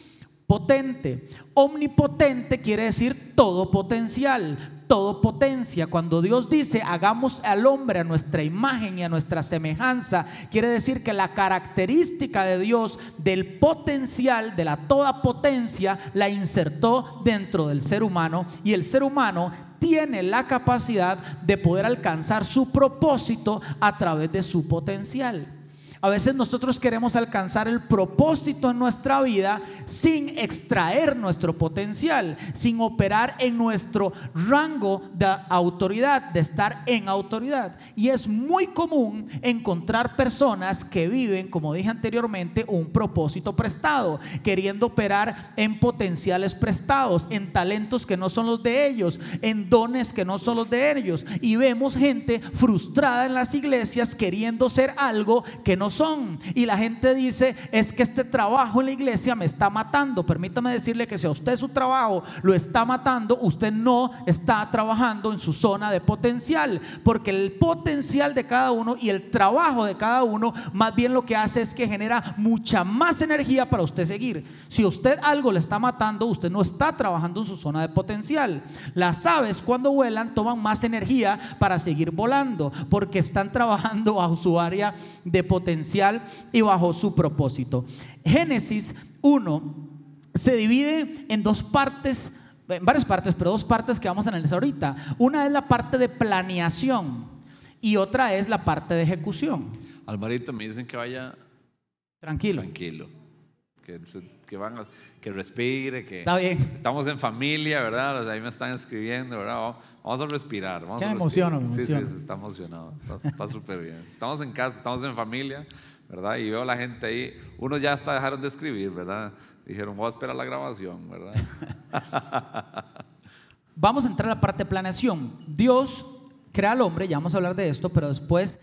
potente. Omnipotente quiere decir todo potencial, todo potencia. Cuando Dios dice hagamos al hombre a nuestra imagen y a nuestra semejanza, quiere decir que la característica de Dios del potencial, de la toda potencia, la insertó dentro del ser humano y el ser humano tiene la capacidad de poder alcanzar su propósito a través de su potencial. A veces nosotros queremos alcanzar el propósito en nuestra vida sin extraer nuestro potencial, sin operar en nuestro rango de autoridad, de estar en autoridad. Y es muy común encontrar personas que viven, como dije anteriormente, un propósito prestado, queriendo operar en potenciales prestados, en talentos que no son los de ellos, en dones que no son los de ellos. Y vemos gente frustrada en las iglesias queriendo ser algo que no son. Y la gente dice, es que este trabajo en la iglesia me está matando. Permítame decirle que si a usted su trabajo lo está matando, usted no está trabajando en su zona de potencial. Porque el potencial de cada uno y el trabajo de cada uno, más bien lo que hace es que genera mucha más energía para usted seguir. Si usted algo le está matando, usted no está trabajando en su zona de potencial. Las aves cuando vuelan toman más energía para seguir volando, porque están trabajando a su área de potencial y bajo su propósito. Génesis 1 se divide en dos partes, en varias partes, pero dos partes que vamos a analizar ahorita. Una es la parte de planeación y otra es la parte de ejecución. Alvarito, me dicen que vaya tranquilo. Tranquilo. Que, que, van que respire, que Está bien. estamos en familia, ¿verdad? O ahí me están escribiendo, ¿verdad? Vamos a respirar. Vamos me emociono, me Sí, sí, está emocionado. Está súper bien. Estamos en casa, estamos en familia, ¿verdad? Y veo a la gente ahí. Uno ya hasta dejaron de escribir, ¿verdad? Dijeron, voy a esperar la grabación, ¿verdad? vamos a entrar a la parte de planeación. Dios crea al hombre, ya vamos a hablar de esto, pero después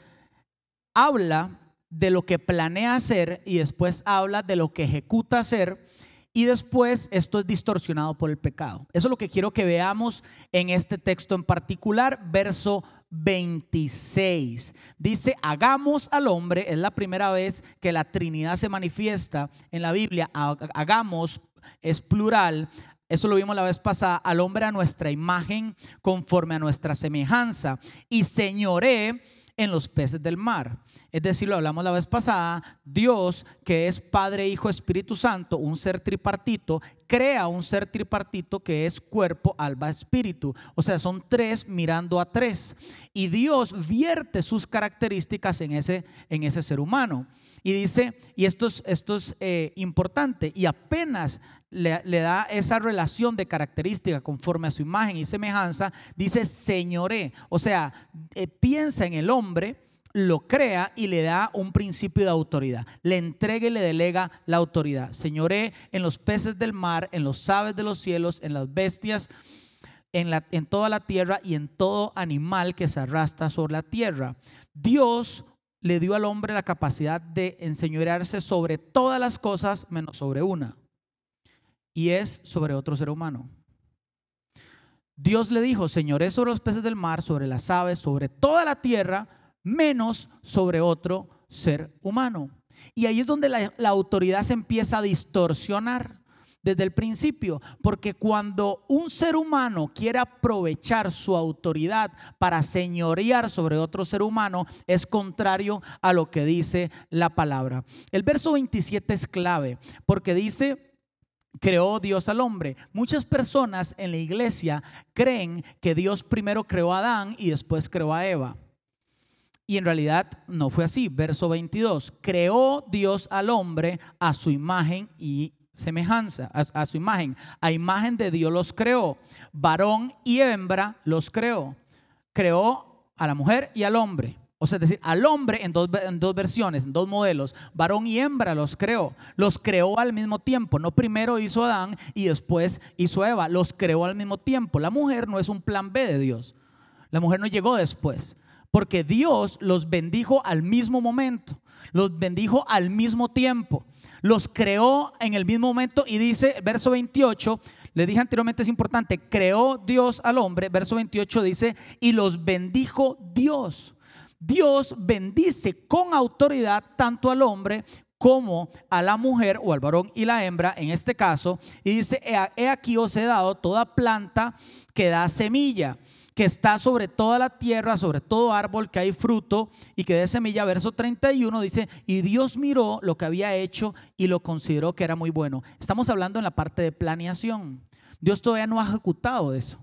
habla de lo que planea hacer y después habla de lo que ejecuta hacer y después esto es distorsionado por el pecado. Eso es lo que quiero que veamos en este texto en particular, verso 26. Dice, hagamos al hombre, es la primera vez que la Trinidad se manifiesta en la Biblia, hagamos es plural, eso lo vimos la vez pasada, al hombre a nuestra imagen, conforme a nuestra semejanza, y señoré en los peces del mar. Es decir, lo hablamos la vez pasada, Dios, que es Padre, Hijo, Espíritu Santo, un ser tripartito, crea un ser tripartito que es cuerpo, alma, espíritu. O sea, son tres mirando a tres. Y Dios vierte sus características en ese, en ese ser humano. Y dice, y esto es, es eh, importante, y apenas le, da esa relación de característica conforme a su imagen y semejanza, dice señoré. O sea, eh, piensa en el hombre, lo crea y le da un principio de autoridad. Le entrega y le delega la autoridad. Señoré en los peces del mar, en los aves de los cielos, en las bestias, en, la, en toda la tierra y en todo animal que se arrastra sobre la tierra. Dios le dio al hombre la capacidad de enseñorearse sobre todas las cosas menos sobre una. Y es sobre otro ser humano. Dios le dijo, señoré sobre los peces del mar, sobre las aves, sobre toda la tierra, menos sobre otro ser humano. Y ahí es donde la, autoridad se empieza a distorsionar desde el principio, porque cuando un ser humano quiere aprovechar su autoridad para señorear sobre otro ser humano, es contrario a lo que dice la palabra. El verso 27 es clave, porque dice, creó Dios al hombre. Muchas personas en la iglesia creen que Dios primero creó a Adán y después creó a Eva. Y en realidad no fue así. Verso 22. Creó Dios al hombre a su imagen y semejanza, a, su imagen. A imagen de Dios los creó. Varón y hembra los creó. Creó a la mujer y al hombre. O sea, es decir, al hombre en dos, en dos, versiones, en dos modelos, varón y hembra los creó. Los creó al mismo tiempo. No primero hizo Adán y después hizo Eva. Los creó al mismo tiempo. La mujer no es un plan B de Dios. La mujer no llegó después. Porque Dios los bendijo al mismo momento. Los bendijo al mismo tiempo los creó en el mismo momento y dice, verso 28, le dije anteriormente es importante, creó Dios al hombre, verso 28 dice, y los bendijo Dios. Dios bendice con autoridad tanto al hombre como a la mujer o al varón y la hembra en este caso, y dice, he aquí os he dado toda planta que da semilla que está sobre toda la tierra, sobre todo árbol que hay fruto y que dé semilla. Verso 31 dice, y Dios miró lo que había hecho y lo consideró que era muy bueno. Estamos hablando en la parte de planeación. Dios todavía no ha ejecutado eso,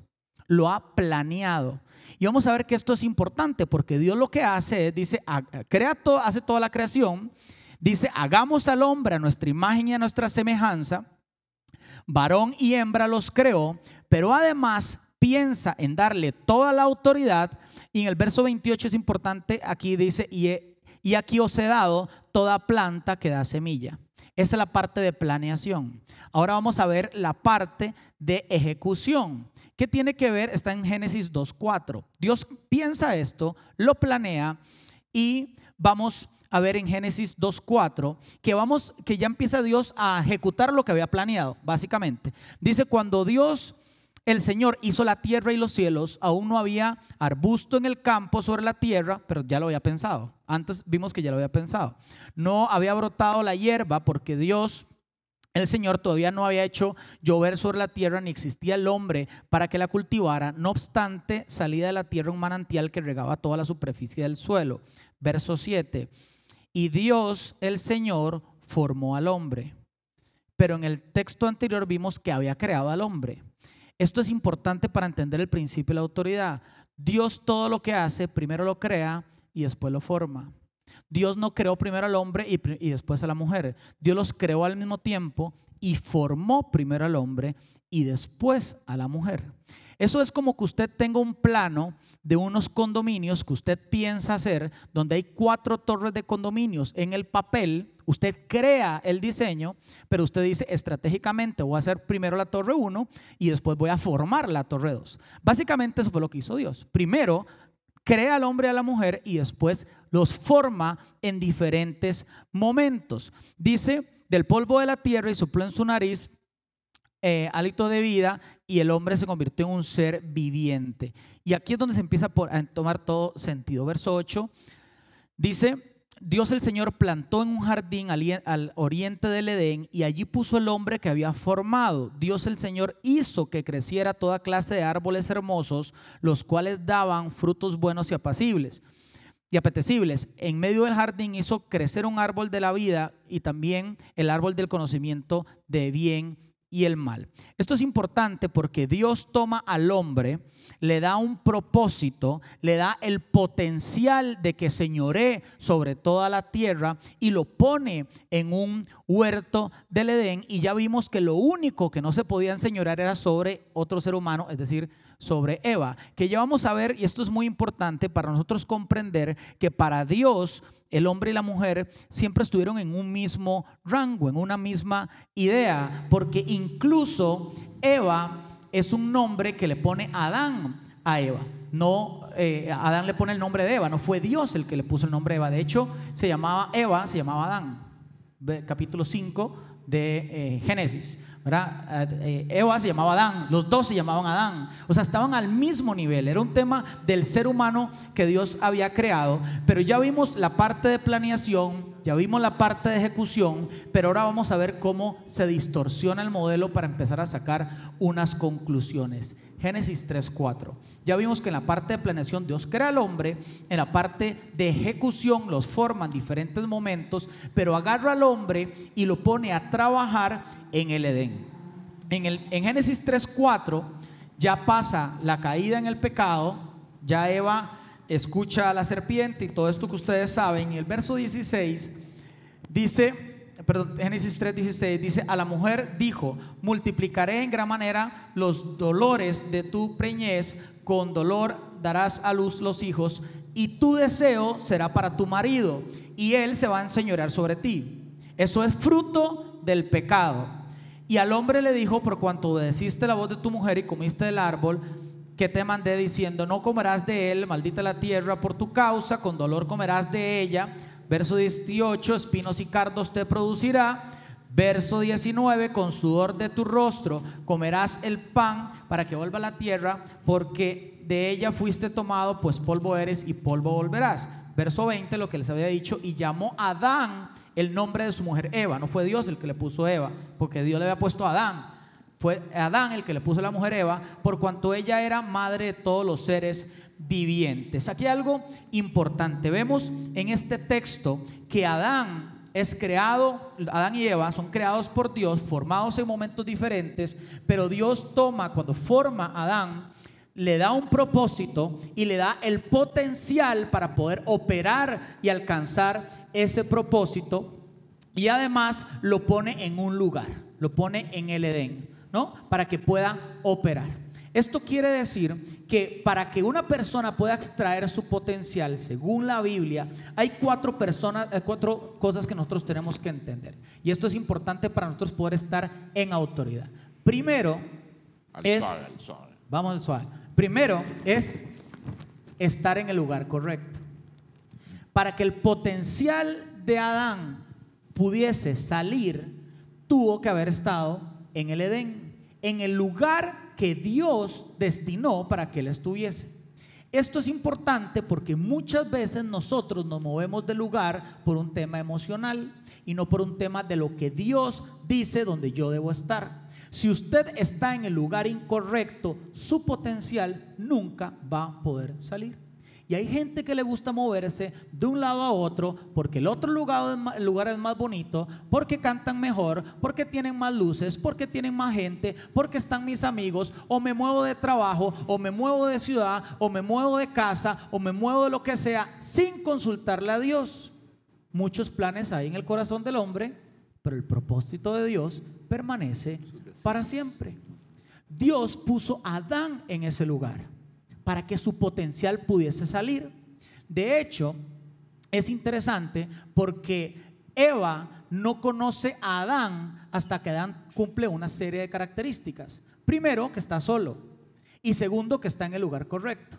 lo ha planeado. Y vamos a ver que esto es importante porque Dios lo que hace es, dice, crea todo, hace toda la creación, dice, hagamos al hombre a nuestra imagen y a nuestra semejanza, varón y hembra los creó, pero además piensa en darle toda la autoridad. Y en el verso 28 es importante, aquí dice, y, aquí os he dado toda planta que da semilla. Esa es la parte de planeación. Ahora vamos a ver la parte de ejecución. ¿Qué tiene que ver? Está en Génesis 2.4. Dios piensa esto, lo planea y vamos a ver en Génesis 2.4 que que ya empieza Dios a ejecutar lo que había planeado, básicamente. Dice, cuando Dios el Señor hizo la tierra y los cielos, aún no había arbusto en el campo sobre la tierra, pero ya lo había pensado. Antes vimos que ya lo había pensado. No había brotado la hierba porque Dios, el Señor, todavía no había hecho llover sobre la tierra ni existía el hombre para que la cultivara. No obstante, salía de la tierra un manantial que regaba toda la superficie del suelo. Verso 7. Y Dios, el Señor, formó al hombre. Pero en el texto anterior vimos que había creado al hombre. Esto es importante para entender el principio de la autoridad. Dios todo lo que hace, primero lo crea y después lo forma. Dios no creó primero al hombre y, después a la mujer. Dios los creó al mismo tiempo y formó primero al hombre y después a la mujer. Eso es como que usted tenga un plano de unos condominios que usted piensa hacer, donde hay cuatro torres de condominios en el papel. Usted crea el diseño, pero usted dice estratégicamente voy a hacer primero la torre 1 y después voy a formar la torre 2. Básicamente eso fue lo que hizo Dios. Primero crea al hombre y a la mujer y después los forma en diferentes momentos. Dice, del polvo de la tierra y sopló en su nariz eh, hálito de vida y el hombre se convirtió en un ser viviente. Y aquí es donde se empieza a tomar todo sentido. Verso 8 dice, Dios el Señor plantó en un jardín al, oriente del Edén y allí puso el hombre que había formado. Dios el Señor hizo que creciera toda clase de árboles hermosos, los cuales daban frutos buenos y apacibles y apetecibles. En medio del jardín hizo crecer un árbol de la vida y también el árbol del conocimiento de bien y el mal. Esto es importante porque Dios toma al hombre, le da un propósito, le da el potencial de que señoree sobre toda la tierra y lo pone en un huerto del Edén y ya vimos que lo único que no se podía enseñorear era sobre otro ser humano, es decir, sobre Eva, que ya vamos a ver, y esto es muy importante para nosotros comprender que para Dios el hombre y la mujer siempre estuvieron en un mismo rango, en una misma idea, porque incluso Eva es un nombre que le pone Adán a Eva. No, eh, Adán le pone el nombre de Eva, no fue Dios el que le puso el nombre de Eva. De hecho, se llamaba Eva, se llamaba Adán. Capítulo 5 de eh, Génesis. Eh, Eva se llamaba Adán, los dos se llamaban Adán. O sea, estaban al mismo nivel. Era un tema del ser humano que Dios había creado. Pero ya vimos la parte de planeación, ya vimos la parte de ejecución, pero ahora vamos a ver cómo se distorsiona el modelo para empezar a sacar unas conclusiones. Génesis 3.4. Ya vimos que en la parte de planeación Dios crea al hombre, en la parte de ejecución los forma en diferentes momentos, pero agarra al hombre y lo pone a trabajar en el Edén. En, el, en Génesis 3.4 ya pasa la caída en el pecado, ya Eva escucha a la serpiente y todo esto que ustedes saben. Y el verso 16 dice perdón, Génesis 3:16 dice, a la mujer dijo, multiplicaré en gran manera los dolores de tu preñez, con dolor darás a luz los hijos, y tu deseo será para tu marido, y él se va a enseñorear sobre ti. Eso es fruto del pecado. Y al hombre le dijo, por cuanto obedeciste la voz de tu mujer y comiste del árbol, que te mandé diciendo, no comerás de él, maldita la tierra por tu causa, con dolor comerás de ella Verso 18, espinos y cardos te producirá. Verso 19, con sudor de tu rostro comerás el pan para que vuelva la tierra, porque de ella fuiste tomado, pues polvo eres y polvo volverás. Verso 20, lo que les había dicho, y llamó a Adán el nombre de su mujer Eva. No fue Dios el que le puso Eva, porque Dios le había puesto a Adán. Fue Adán el que le puso la mujer Eva, por cuanto ella era madre de todos los seres vivientes. Aquí algo importante. Vemos en este texto que Adán es creado, Adán y Eva son creados por Dios, formados en momentos diferentes, pero Dios toma, cuando forma a Adán, le da un propósito y le da el potencial para poder operar y alcanzar ese propósito y además lo pone en un lugar, lo pone en el Edén, ¿no? Para que pueda operar. Esto quiere decir que para que una persona pueda extraer su potencial, según la Biblia, hay cuatro, personas, eh, cuatro cosas que nosotros tenemos que entender. Y esto es importante para nosotros poder estar en autoridad. Primero es... Vamos al suave. Primero es estar en el lugar correcto. Para que el potencial de Adán pudiese salir, tuvo que haber estado en el Edén, en el lugar que Dios destinó para que él estuviese. Esto es importante porque muchas veces nosotros nos movemos del lugar por un tema emocional y no por un tema de lo que Dios dice donde yo debo estar. Si usted está en el lugar incorrecto, su potencial nunca va a poder salir. Y hay gente que le gusta moverse de un lado a otro porque el otro lugar, el lugar es más bonito, porque cantan mejor, porque tienen más luces, porque tienen más gente, porque están mis amigos, o me muevo de trabajo, o me muevo de ciudad, o me muevo de casa, o me muevo de lo que sea, sin consultarle a Dios. Muchos planes hay en el corazón del hombre, pero el propósito de Dios permanece para siempre. Dios puso a Adán en ese lugar para que su potencial pudiese salir. De hecho, es interesante porque Eva no conoce a Adán hasta que Adán cumple una serie de características. Primero, que está solo. Y segundo, que está en el lugar correcto.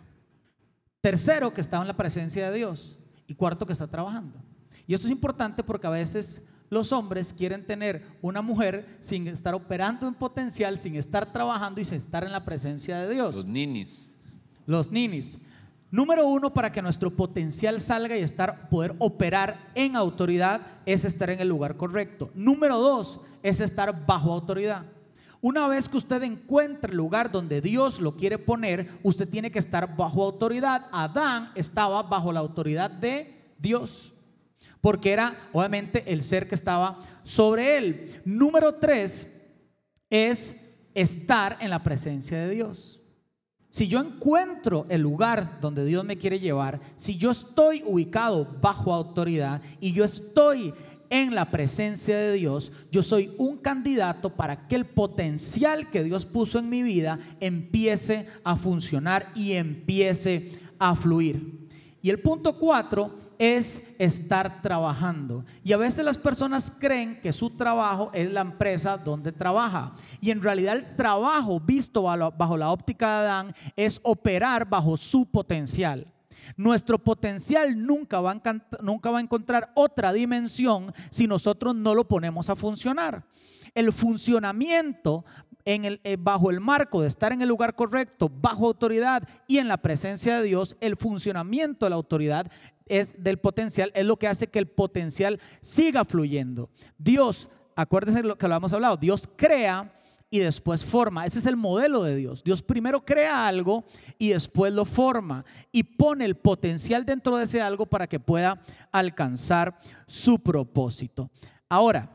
Tercero, que está en la presencia de Dios. Y cuarto, que está trabajando. Y esto es importante porque a veces los hombres quieren tener una mujer sin estar operando en potencial, sin estar trabajando y sin estar en la presencia de Dios. Los ninis. Los ninis. Número uno, para que nuestro potencial salga y estar, poder operar en autoridad, es estar en el lugar correcto. Número dos, es estar bajo autoridad. Una vez que usted encuentre el lugar donde Dios lo quiere poner, usted tiene que estar bajo autoridad. Adán estaba bajo la autoridad de Dios, porque era obviamente el ser que estaba sobre él. Número tres es estar en la presencia de Dios. Si yo encuentro el lugar donde Dios me quiere llevar, si yo estoy ubicado bajo autoridad y yo estoy en la presencia de Dios, yo soy un candidato para que el potencial que Dios puso en mi vida empiece a funcionar y empiece a fluir. Y el punto cuatro es estar trabajando. Y a veces las personas creen que su trabajo es la empresa donde trabaja. Y en realidad el trabajo visto bajo la óptica de Adán es operar bajo su potencial. Nuestro potencial nunca va, a, nunca va a encontrar otra dimensión si nosotros no lo ponemos a funcionar. El funcionamiento eh, bajo el marco de estar en el lugar correcto, bajo autoridad y en la presencia de Dios, el funcionamiento de la autoridad es del potencial, es lo que hace que el potencial siga fluyendo. Dios, acuérdense lo que lo hemos hablado, Dios crea y después forma. Ese es el modelo de Dios. Dios primero crea algo y después lo forma y pone el potencial dentro de ese algo para que pueda alcanzar su propósito. Ahora,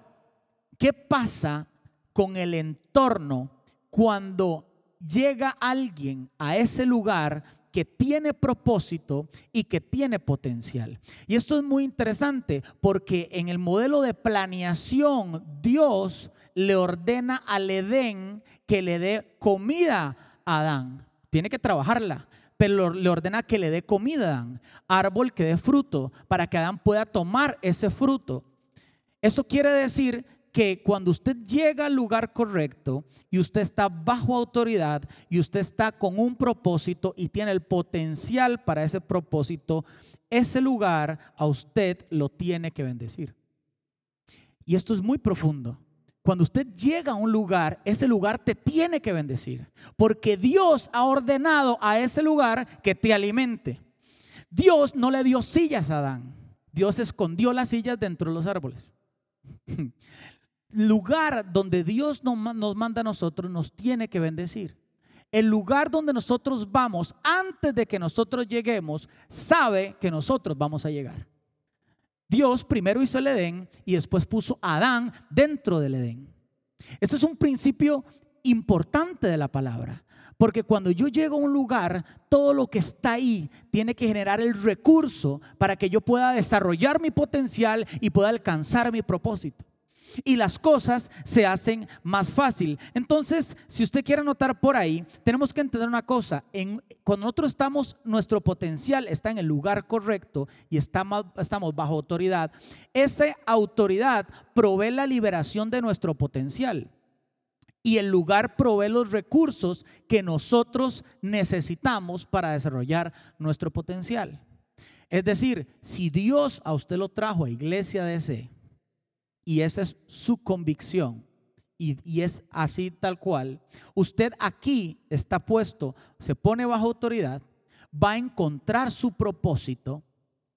¿qué pasa con el entorno cuando llega alguien a ese lugar que tiene propósito y que tiene potencial. Y esto es muy interesante porque en el modelo de planeación Dios le ordena al Edén que le dé comida a Adán. Tiene que trabajarla, pero le ordena que le dé comida a Adán, árbol que dé fruto, para que Adán pueda tomar ese fruto. Eso quiere decir que cuando usted llega al lugar correcto y usted está bajo autoridad y usted está con un propósito y tiene el potencial para ese propósito, ese lugar a usted lo tiene que bendecir. Y esto es muy profundo. Cuando usted llega a un lugar, ese lugar te tiene que bendecir, porque Dios ha ordenado a ese lugar que te alimente. Dios no le dio sillas a Adán, Dios escondió las sillas dentro de los árboles. lugar donde Dios nos, manda a nosotros nos tiene que bendecir. El lugar donde nosotros vamos, antes de que nosotros lleguemos, sabe que nosotros vamos a llegar. Dios primero hizo el Edén y después puso a Adán dentro del Edén. Esto es un principio importante de la palabra. Porque cuando yo llego a un lugar, todo lo que está ahí tiene que generar el recurso para que yo pueda desarrollar mi potencial y pueda alcanzar mi propósito y las cosas se hacen más fácil. Entonces, si usted quiere anotar por ahí, tenemos que entender una cosa. En, cuando nosotros estamos, nuestro potencial está en el lugar correcto y estamos, estamos bajo autoridad, esa autoridad provee la liberación de nuestro potencial. Y el lugar provee los recursos que nosotros necesitamos para desarrollar nuestro potencial. Es decir, si Dios a usted lo trajo a Iglesia ese y esa es su convicción, y, es así tal cual, usted aquí está puesto, se pone bajo autoridad, va a encontrar su propósito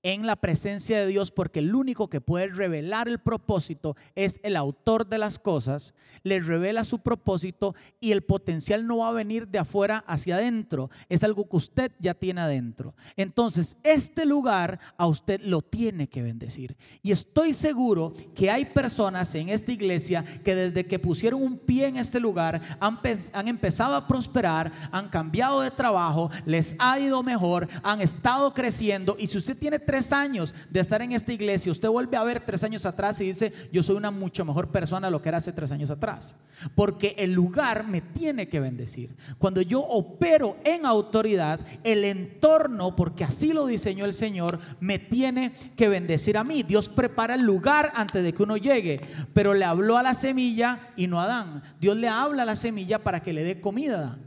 en la presencia de Dios, porque el único que puede revelar el propósito es el autor de las cosas, le revela su propósito y el potencial no va a venir de afuera hacia adentro, es algo que usted ya tiene adentro. Entonces, este lugar a usted lo tiene que bendecir. Y estoy seguro que hay personas en esta iglesia que desde que pusieron un pie en este lugar han, han empezado a prosperar, han cambiado de trabajo, les ha ido mejor, han estado creciendo y si usted tiene tres años de estar en esta iglesia, usted vuelve a ver tres años atrás y dice, yo soy una mucho mejor persona de lo que era hace tres años atrás. Porque el lugar me tiene que bendecir. Cuando yo opero en autoridad, el entorno, porque así lo diseñó el Señor, me tiene que bendecir a mí. Dios prepara el lugar antes de que uno llegue, pero le habló a la semilla y no a Adán. Dios le habla a la semilla para que le dé comida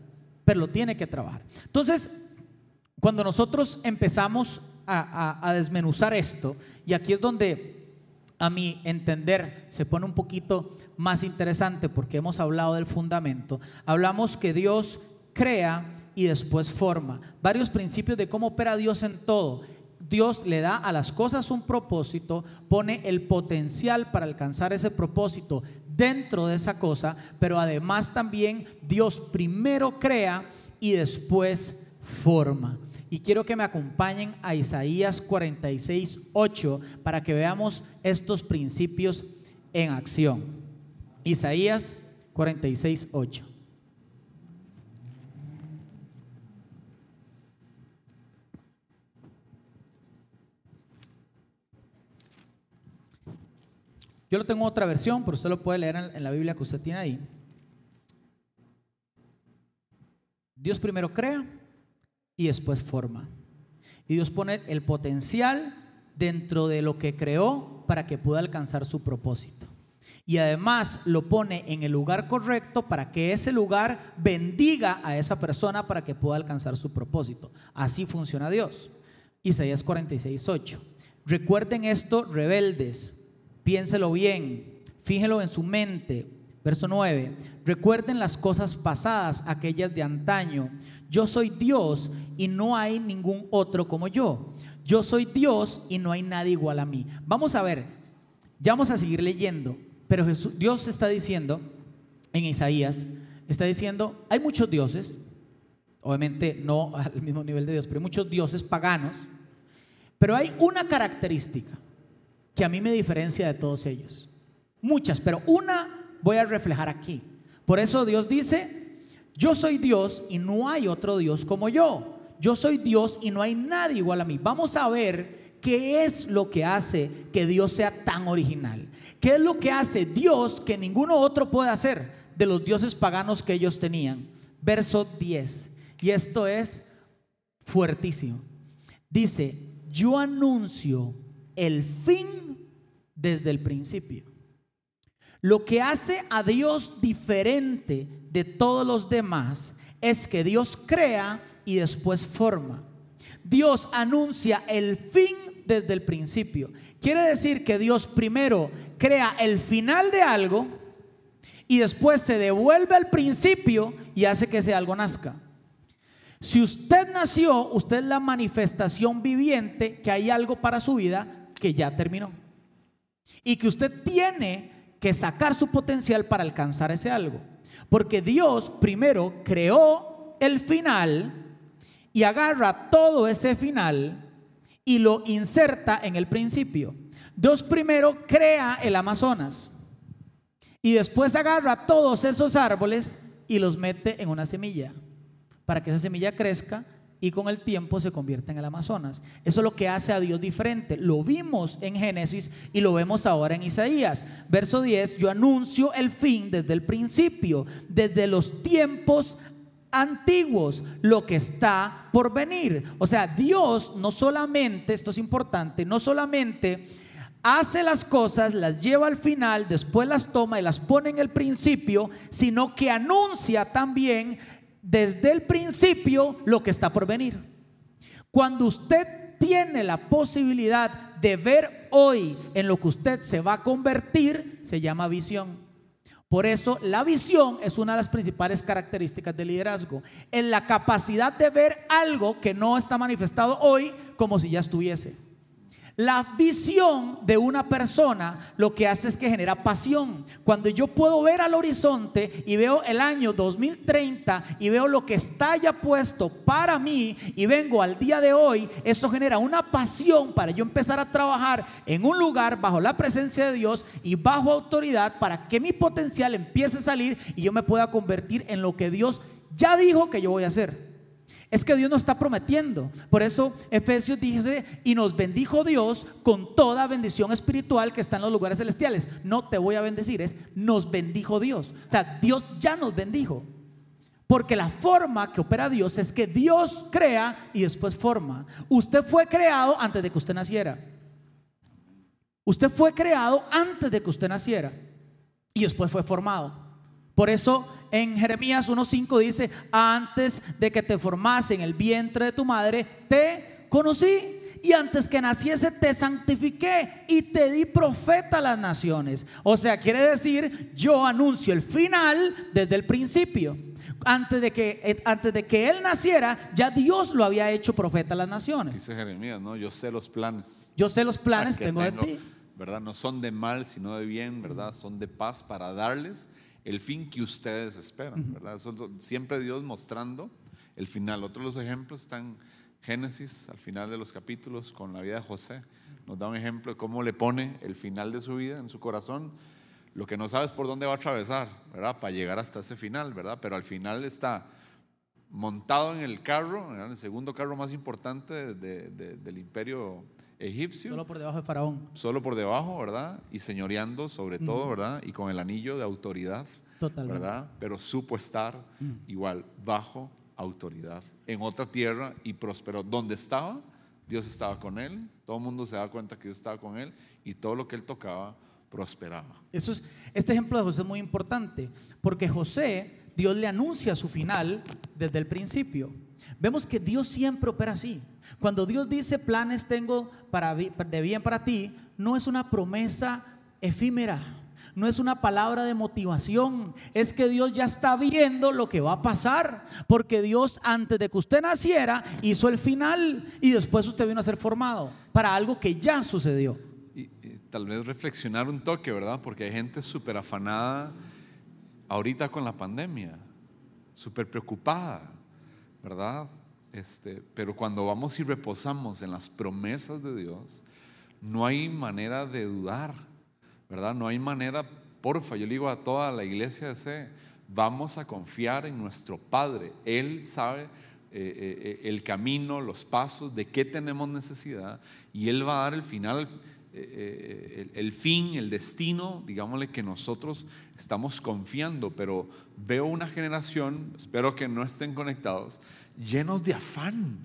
pero lo tiene que trabajar. Entonces, cuando nosotros empezamos a, desmenuzar esto, y aquí es donde a mi entender se pone un poquito más interesante porque hemos hablado del fundamento, hablamos que Dios crea y después forma. Varios principios de cómo opera Dios en todo. Dios le da a las cosas un propósito, pone el potencial para alcanzar ese propósito dentro de esa cosa, pero además también Dios primero crea y después forma. Y quiero que me acompañen a Isaías 46, 8 para que veamos estos principios en acción. Isaías 46, 8. Yo lo tengo en otra versión, pero usted lo puede leer en la Biblia que usted tiene ahí. Dios primero crea y después forma. Y Dios pone el potencial dentro de lo que creó para que pueda alcanzar su propósito. Y además lo pone en el lugar correcto para que ese lugar bendiga a esa persona para que pueda alcanzar su propósito. Así funciona Dios. Isaías 46, 8. Recuerden esto, rebeldes. Piénselo bien. Fíjelo en su mente. Verso 9. Recuerden las cosas pasadas, aquellas de antaño. Yo soy Dios y no hay ningún otro como yo. Yo soy Dios y no hay nadie igual a mí. Vamos a ver, ya vamos a seguir leyendo, pero Dios está diciendo en Isaías, está diciendo, hay muchos dioses, obviamente no al mismo nivel de Dios, pero hay muchos dioses paganos, pero hay una característica que a mí me diferencia de todos ellos. Muchas, pero una voy a reflejar aquí. Por eso Dios dice, yo soy Dios y no hay otro Dios como yo. Yo soy Dios y no hay nadie igual a mí. Vamos a ver qué es lo que hace que Dios sea tan original. ¿Qué es lo que hace Dios que ninguno otro puede hacer de los dioses paganos que ellos tenían? Verso 10. Y esto es fuertísimo. Dice, yo anuncio el fin desde el principio. Lo que hace a Dios diferente de todos los demás es que Dios crea y después forma. Dios anuncia el fin desde el principio. Quiere decir que Dios primero crea el final de algo y después se devuelve al principio y hace que ese algo nazca. Si usted nació, usted es la manifestación viviente que hay algo para su vida que ya terminó. Y que usted tiene que sacar su potencial para alcanzar ese algo. Porque Dios primero creó el final y agarra todo ese final y lo inserta en el principio. Dios primero crea el Amazonas y después agarra todos esos árboles y los mete en una semilla para que esa semilla crezca y con el tiempo se convierte en el Amazonas. Eso es lo que hace a Dios diferente. Lo vimos en Génesis y lo vemos ahora en Isaías. Verso 10, yo anuncio el fin desde el principio, desde los tiempos antiguos, lo que está por venir. O sea, Dios no solamente, esto es importante, no solamente hace las cosas, las lleva al final, después las toma y las pone en el principio, sino que anuncia también desde el principio lo que está por venir. Cuando usted tiene la posibilidad de ver hoy en lo que usted se va a convertir, se llama visión. Por eso la visión es una de las principales características del liderazgo, en la capacidad de ver algo que no está manifestado hoy como si ya estuviese. La visión de una persona lo que hace es que genera pasión. Cuando yo puedo ver al horizonte y veo el año 2030 y veo lo que está ya puesto para mí y vengo al día de hoy, eso genera una pasión para yo empezar a trabajar en un lugar bajo la presencia de Dios y bajo autoridad para que mi potencial empiece a salir y yo me pueda convertir en lo que Dios ya dijo que yo voy a hacer. Es que Dios nos está prometiendo. Por eso Efesios dice, y nos bendijo Dios con toda bendición espiritual que está en los lugares celestiales. No te voy a bendecir, es nos bendijo Dios. O sea, Dios ya nos bendijo. Porque la forma que opera Dios es que Dios crea y después forma. Usted fue creado antes de que usted naciera. Usted fue creado antes de que usted naciera y después fue formado. Por eso en Jeremías 1.5 dice, antes de que te formase en el vientre de tu madre, te conocí. Y antes que naciese te santifiqué y te di profeta a las naciones. O sea, quiere decir, yo anuncio el final desde el principio. Antes de, que, eh, antes de que él naciera, ya Dios lo había hecho profeta a las naciones. Dice Jeremías, ¿no? Yo sé los planes. Yo sé los planes que tengo de ti. ¿Verdad? No son de mal, sino de bien, ¿verdad? Son de paz para darles el fin que ustedes esperan, ¿verdad? siempre Dios mostrando el final. Otros los ejemplos están Génesis, al final de los capítulos, con la vida de José. Nos da un ejemplo de cómo le pone el final de su vida en su corazón. Lo que no sabes por dónde va a atravesar, ¿verdad? Para llegar hasta ese final, ¿verdad? Pero al final está montado en el carro, en el segundo carro más importante del imperio egipcio. Solo por debajo de Faraón. Solo por debajo, ¿verdad? Y señoreando sobre todo, ¿verdad? Y con el anillo de autoridad, Totalmente. ¿verdad? Pero supo estar igual bajo autoridad en otra tierra y prosperó. Donde estaba, Dios estaba con él. Todo el mundo se da cuenta que Dios estaba con él y todo lo que él tocaba prosperaba. Eso es, este ejemplo de José es muy importante porque José, Dios le anuncia su final desde el principio. Vemos que Dios siempre opera así. Cuando Dios dice planes tengo para, de bien para ti, no es una promesa efímera, no es una palabra de motivación, es que Dios ya está viendo lo que va a pasar, porque Dios antes de que usted naciera hizo el final y después usted vino a ser formado para algo que ya sucedió. Y, tal vez reflexionar un toque, ¿verdad? Porque hay gente súper afanada ahorita con la pandemia, súper preocupada, ¿verdad? Este, pero cuando vamos y reposamos en las promesas de Dios, no hay manera de dudar, ¿verdad? No hay manera, porfa, yo le digo a toda la iglesia de C, vamos a confiar en nuestro Padre. Él sabe eh, eh, eh, el camino, los pasos, de qué tenemos necesidad y Él va a dar el final eh, el, fin, el destino, digámosle que nosotros estamos confiando, pero veo una generación, espero que no estén conectados, llenos de afán,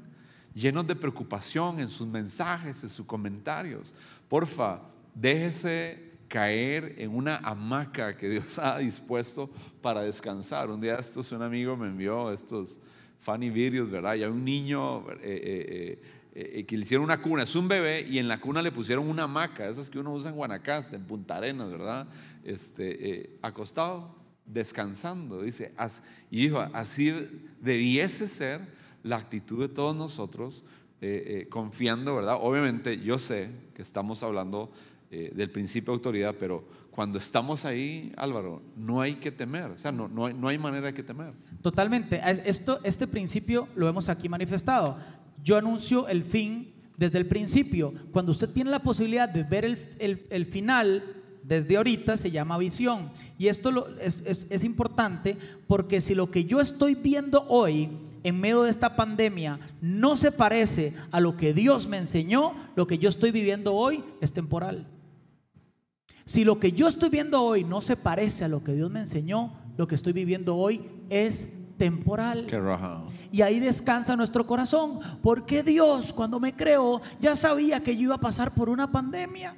llenos de preocupación en sus mensajes, en sus comentarios. Porfa, déjese caer en una hamaca que Dios ha dispuesto para descansar. Un día estos, un amigo me envió estos funny videos, ¿verdad? Y hay un niño... Eh, eh, eh, que le hicieron una cuna, es un bebé y en la cuna le pusieron una hamaca, esas que uno usa en Guanacaste, en Punta Arenas, ¿verdad? Este, eh, acostado, descansando, dice, y dijo, así debiese ser la actitud de todos nosotros, eh, confiando, ¿verdad? Obviamente yo sé que estamos hablando del principio de autoridad, pero cuando estamos ahí, Álvaro, no hay que temer, o sea, no, no, hay, no hay manera de que temer. Totalmente, Esto, este principio lo hemos aquí manifestado yo anuncio el fin desde el principio. Cuando usted tiene la posibilidad de ver el, final desde ahorita, se llama visión. Y esto es, importante porque si lo que yo estoy viendo hoy en medio de esta pandemia no se parece a lo que Dios me enseñó, lo que yo estoy viviendo hoy es temporal. Si lo que yo estoy viendo hoy no se parece a lo que Dios me enseñó, lo que estoy viviendo hoy es temporal. Y ahí descansa nuestro corazón, porque Dios cuando me creó ya sabía que yo iba a pasar por una pandemia.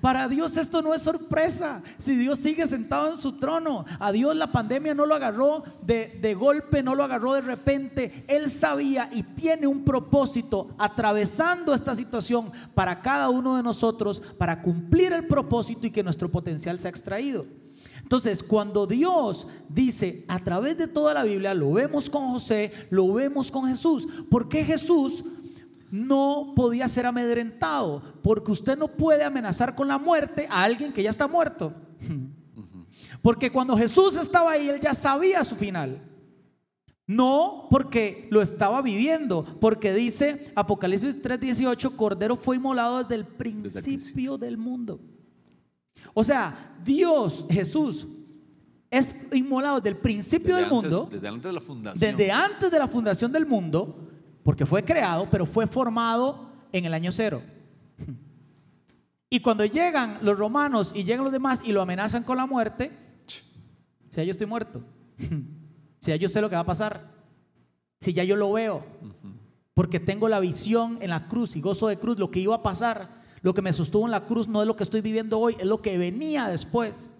Para Dios esto no es sorpresa. Si Dios sigue sentado en su trono, a Dios la pandemia no lo agarró de, de, golpe, no lo agarró de repente. Él sabía y tiene un propósito atravesando esta situación para cada uno de nosotros, para cumplir el propósito y que nuestro potencial sea extraído. Entonces, cuando Dios dice a través de toda la Biblia, lo vemos con José, lo vemos con Jesús, ¿por qué Jesús no podía ser amedrentado? Porque usted no puede amenazar con la muerte a alguien que ya está muerto. Porque cuando Jesús estaba ahí, él ya sabía su final. No porque lo estaba viviendo, porque dice Apocalipsis 3:18, Cordero fue inmolado desde el principio del mundo. O sea, Dios, Jesús, es inmolado desde el principio del mundo. Desde antes de la fundación. Desde antes de la fundación del mundo. porque fue creado, pero fue formado en el año cero. Y cuando llegan los romanos y llegan los demás y lo amenazan con la muerte, si ya yo estoy muerto, si ya yo sé lo que va a pasar, si ya yo lo veo, porque tengo la visión en la cruz y gozo de cruz, lo que iba a pasar, lo que me sostuvo en la cruz no es lo que estoy viviendo hoy, es lo que venía después.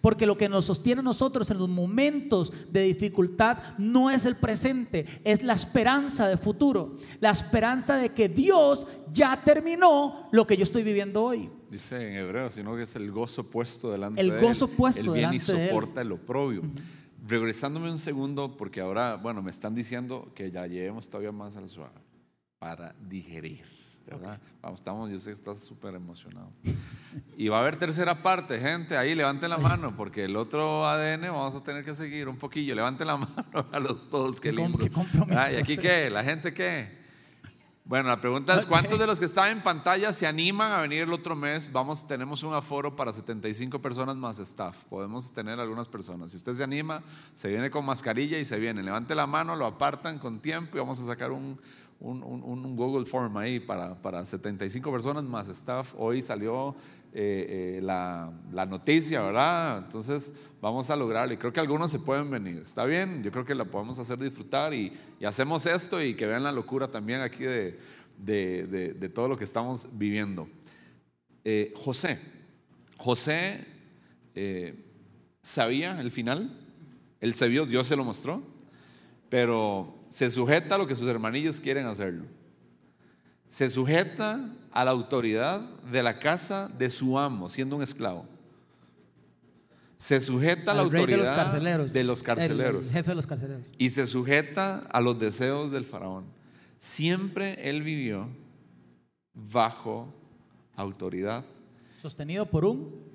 Porque lo que nos sostiene a nosotros en los momentos de dificultad no es el presente, es la esperanza de futuro, la esperanza de que Dios ya terminó lo que yo estoy viviendo hoy. Dice en hebreo, sino que es el gozo puesto delante El de gozo él. puesto Él viene y delante de él. soporta el oprobio. Regresándome un segundo, porque ahora, bueno, me están diciendo que ya llevemos todavía más al suave para digerir. ¿Verdad? Vamos, estamos, yo sé que estás súper emocionado. Y va a haber tercera parte, gente. Ahí levanten la mano, porque el otro ADN vamos a tener que seguir un poquillo. Levanten la mano a los todos, qué lindo. qué. Ah, ¿Y aquí qué? ¿La gente qué? Bueno, la pregunta es, ¿cuántos de los que están en pantalla se animan a venir el otro mes? Vamos, tenemos un aforo para 75 personas más staff. Podemos tener algunas personas. Si usted se anima, se viene con mascarilla y se viene. Levante la mano, lo apartan con tiempo y vamos a sacar un, un- un- Google Form ahí para, para 75 personas más staff. Hoy salió eh, eh, la, la noticia, ¿verdad? Entonces vamos a lograrlo y creo que algunos se pueden venir. ¿Está bien? Yo creo que la podemos hacer disfrutar y, hacemos esto y que vean la locura también aquí de, de- de- todo lo que estamos viviendo. Eh, José, José sabía el final, él se vio, Dios se lo mostró, pero se sujeta a lo que sus hermanillos quieren hacerlo. Se sujeta a la autoridad de la casa de su amo, siendo un esclavo. Se sujeta a la de los autoridad de los El- carceleros el jefe de los carceleros. y se sujeta a los deseos del faraón. Siempre él vivió bajo autoridad. Sostenido por un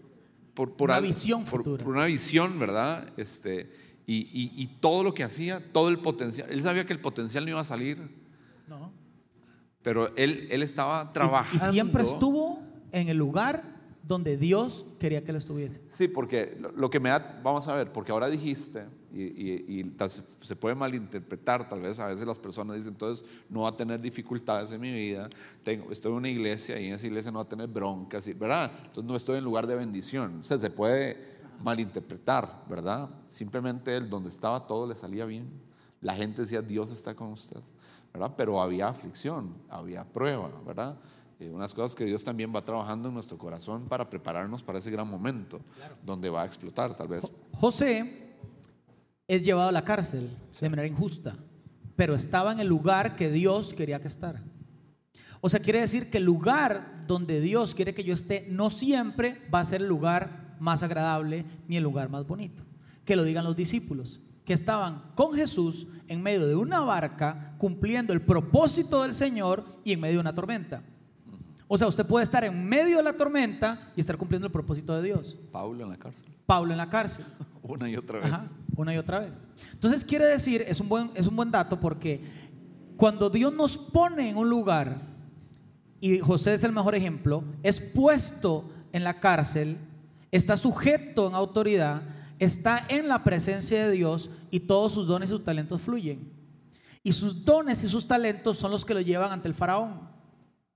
Por, por Una al- visión por- futura. por una visión, ¿verdad? Este, y, y- y todo lo que hacía, todo el potencial. Él sabía que el potencial no iba a salir, no. pero él, él estaba Y- trabajando. Y, siempre estuvo en el lugar donde Dios quería que él estuviese. Sí, porque lo, que me da, vamos a ver, porque ahora dijiste, y, y- y tal- se, puede malinterpretar, tal vez a veces las personas dicen, entonces no va a tener dificultades en mi vida, tengo, estoy en una iglesia y en esa iglesia no va a tener broncas, y- ¿verdad? Entonces no estoy en lugar de bendición. O sea, se puede malinterpretar, ¿verdad? Simplemente él, donde estaba todo le salía bien. La gente decía, Dios está con usted, ¿verdad? Pero había aflicción, había prueba, ¿verdad? Eh, unas cosas que Dios también va trabajando en nuestro corazón para prepararnos para ese gran momento donde va a explotar, tal vez. José es llevado a la cárcel de manera injusta, pero estaba en el lugar que Dios quería que estara. O sea, quiere decir que el lugar donde Dios quiere que yo esté no siempre va a ser el lugar más agradable ni el lugar más bonito. Que lo digan los discípulos, que estaban con Jesús en medio de una barca cumpliendo el propósito del Señor y en medio de una tormenta. O sea, usted puede estar en medio de la tormenta y estar cumpliendo el propósito de Dios. Pablo en la cárcel, Pablo en la cárcel. una y otra vez. Ajá, una y otra vez. Entonces quiere decir, es un, buen, es un buen dato porque cuando Dios nos pone en un lugar, y José es el mejor ejemplo, es puesto en la cárcel, está sujeto en autoridad, está en la presencia de Dios y todos sus dones y sus talentos fluyen. Y sus dones y sus talentos son los que lo llevan ante el faraón.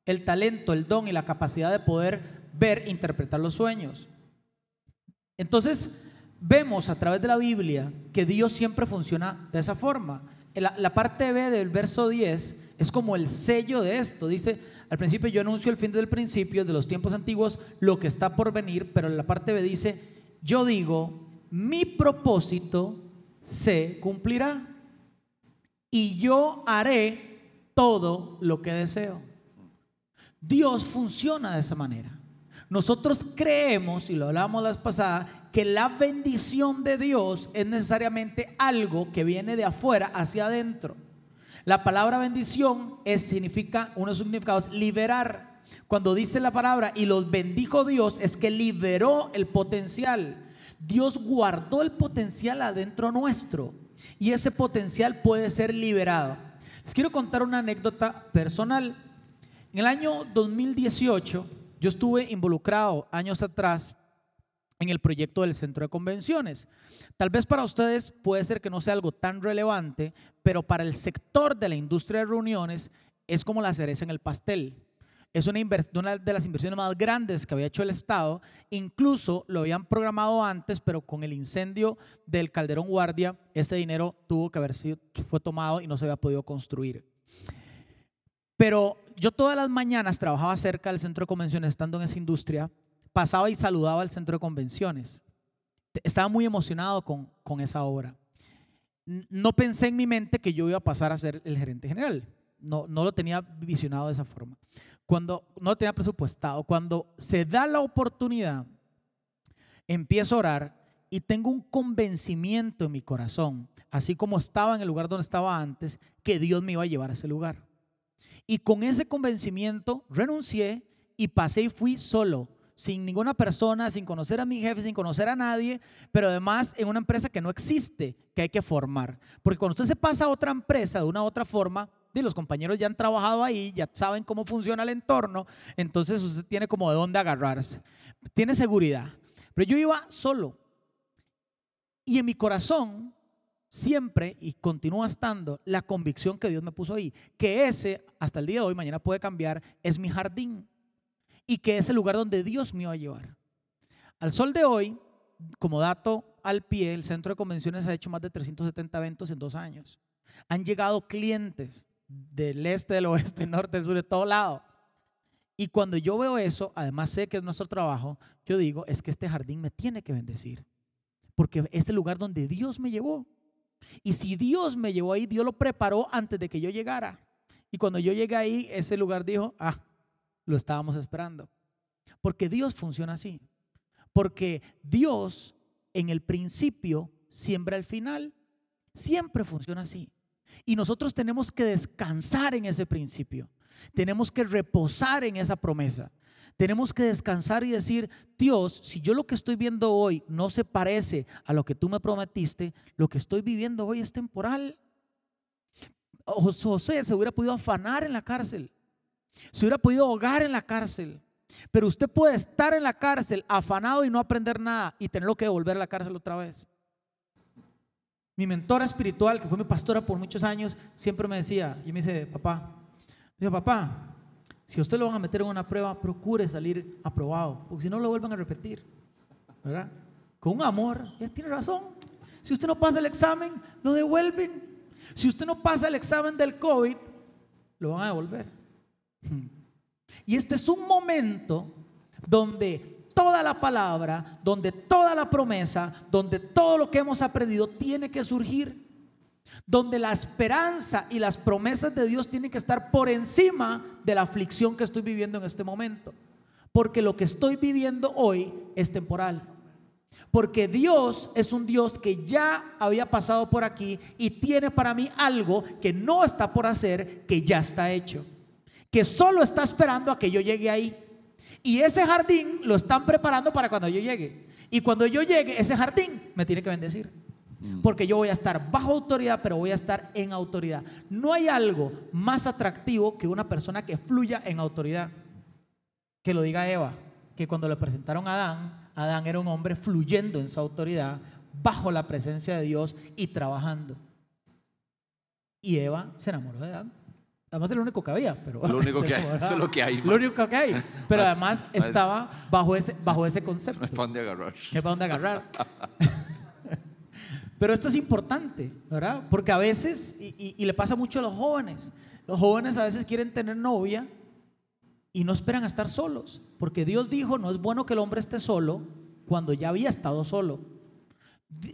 El talento, el don y la capacidad de poder ver interpretar los sueños. Entonces, vemos a través de la Biblia que Dios siempre funciona de esa forma. La, la parte B del verso 10 es como el sello de esto. Dice, al principio yo anuncio el fin del principio, de los tiempos antiguos, lo que está por venir, pero la parte B dice, yo digo, mi propósito se cumplirá y yo haré todo lo que deseo. Dios funciona de esa manera. Nosotros creemos, y lo hablábamos la vez pasada, que la bendición de Dios es necesariamente algo que viene de afuera hacia adentro. La palabra bendición es, significa, uno de sus significados, liberar. Cuando dice la palabra y los bendijo Dios, es que liberó el potencial. Dios guardó el potencial adentro nuestro y ese potencial puede ser liberado. Les quiero contar una anécdota personal. En el año 2018, yo estuve involucrado años atrás en el proyecto del centro de convenciones. Tal vez para ustedes puede ser que no sea algo tan relevante, pero para el sector de la industria de reuniones es como la cereza en el pastel. Es una, una, de las inversiones más grandes que había hecho el Estado. Incluso lo habían programado antes, pero con el incendio del Calderón Guardia, ese dinero tuvo que haber sido, fue tomado y no se había podido construir. Pero yo todas las mañanas trabajaba cerca del centro de convenciones, estando en esa industria, pasaba y saludaba al centro de convenciones. Estaba muy emocionado con, con esa obra. No pensé en mi mente que yo iba a pasar a ser el gerente general. No, no lo tenía visionado de esa forma. Cuando no lo tenía presupuestado, cuando se da la oportunidad, empiezo a orar y tengo un convencimiento en mi corazón, así como estaba en el lugar donde estaba antes, que Dios me iba a llevar a ese lugar. Y con ese convencimiento renuncié y pasé y fui solo sin ninguna persona, sin conocer a mi jefe, sin conocer a nadie, pero además en una empresa que no existe, que hay que formar. Porque cuando usted se pasa a otra empresa de una u otra forma, los compañeros ya han trabajado ahí, ya saben cómo funciona el entorno, entonces usted tiene como de dónde agarrarse, tiene seguridad. Pero yo iba solo y en mi corazón siempre y continúa estando la convicción que Dios me puso ahí, que ese hasta el día de hoy, mañana puede cambiar, es mi jardín y que es el lugar donde Dios me va a llevar. Al sol de hoy, como dato al pie, el centro de convenciones ha hecho más de 370 eventos en dos años. Han llegado clientes del este, del oeste, del norte, del sur, de todo lado. Y cuando yo veo eso, además sé que es nuestro trabajo, yo digo, es que este jardín me tiene que bendecir. Porque es el lugar donde Dios me llevó. Y si Dios me llevó ahí, Dios lo preparó antes de que yo llegara. Y cuando yo llegué ahí, ese lugar dijo, ah, lo estábamos esperando. Porque Dios funciona así. Porque Dios en el principio siembra el final. Siempre funciona así. Y nosotros tenemos que descansar en ese principio. Tenemos que reposar en esa promesa. Tenemos que descansar y decir, Dios, si yo lo que estoy viendo hoy no se parece a lo que tú me prometiste, lo que estoy viviendo hoy es temporal. José se hubiera podido afanar en la cárcel. Se hubiera podido ahogar en la cárcel. Pero usted puede estar en la cárcel afanado y no aprender nada y tenerlo que devolver a la cárcel otra vez. Mi mentora espiritual, que fue mi pastora por muchos años, siempre me decía, y me dice, papá, dice, papá, si usted lo van a meter en una prueba, procure salir aprobado, porque si no lo vuelvan a repetir, ¿verdad? Con un amor, ya tiene razón. Si usted no pasa el examen, lo devuelven. Si usted no pasa el examen del COVID, lo van a devolver. Y este es un momento donde toda la palabra, donde toda la promesa, donde todo lo que hemos aprendido tiene que surgir. Donde la esperanza y las promesas de Dios tienen que estar por encima de la aflicción que estoy viviendo en este momento. Porque lo que estoy viviendo hoy es temporal. Porque Dios es un Dios que ya había pasado por aquí y tiene para mí algo que no está por hacer, que ya está hecho que solo está esperando a que yo llegue ahí. Y ese jardín lo están preparando para cuando yo llegue. Y cuando yo llegue, ese jardín me tiene que bendecir. Mm. Porque yo voy a estar bajo autoridad, pero voy a estar en autoridad. No hay algo más atractivo que una persona que fluya en autoridad. Que lo diga Eva, que cuando le presentaron a Adán, Adán era un hombre fluyendo en su autoridad, bajo la presencia de Dios y trabajando. Y Eva se enamoró de Adán. Además es lo único que había, pero lo único que hay, eso es lo que hay. Lo único que hay, pero además estaba bajo ese bajo ese concepto. No es para agarrar. No es para agarrar. pero esto es importante, ¿verdad? Porque a veces y, y le pasa mucho a los jóvenes. Los jóvenes a veces quieren tener novia y no esperan a estar solos, porque Dios dijo, no es bueno que el hombre esté solo cuando ya había estado solo.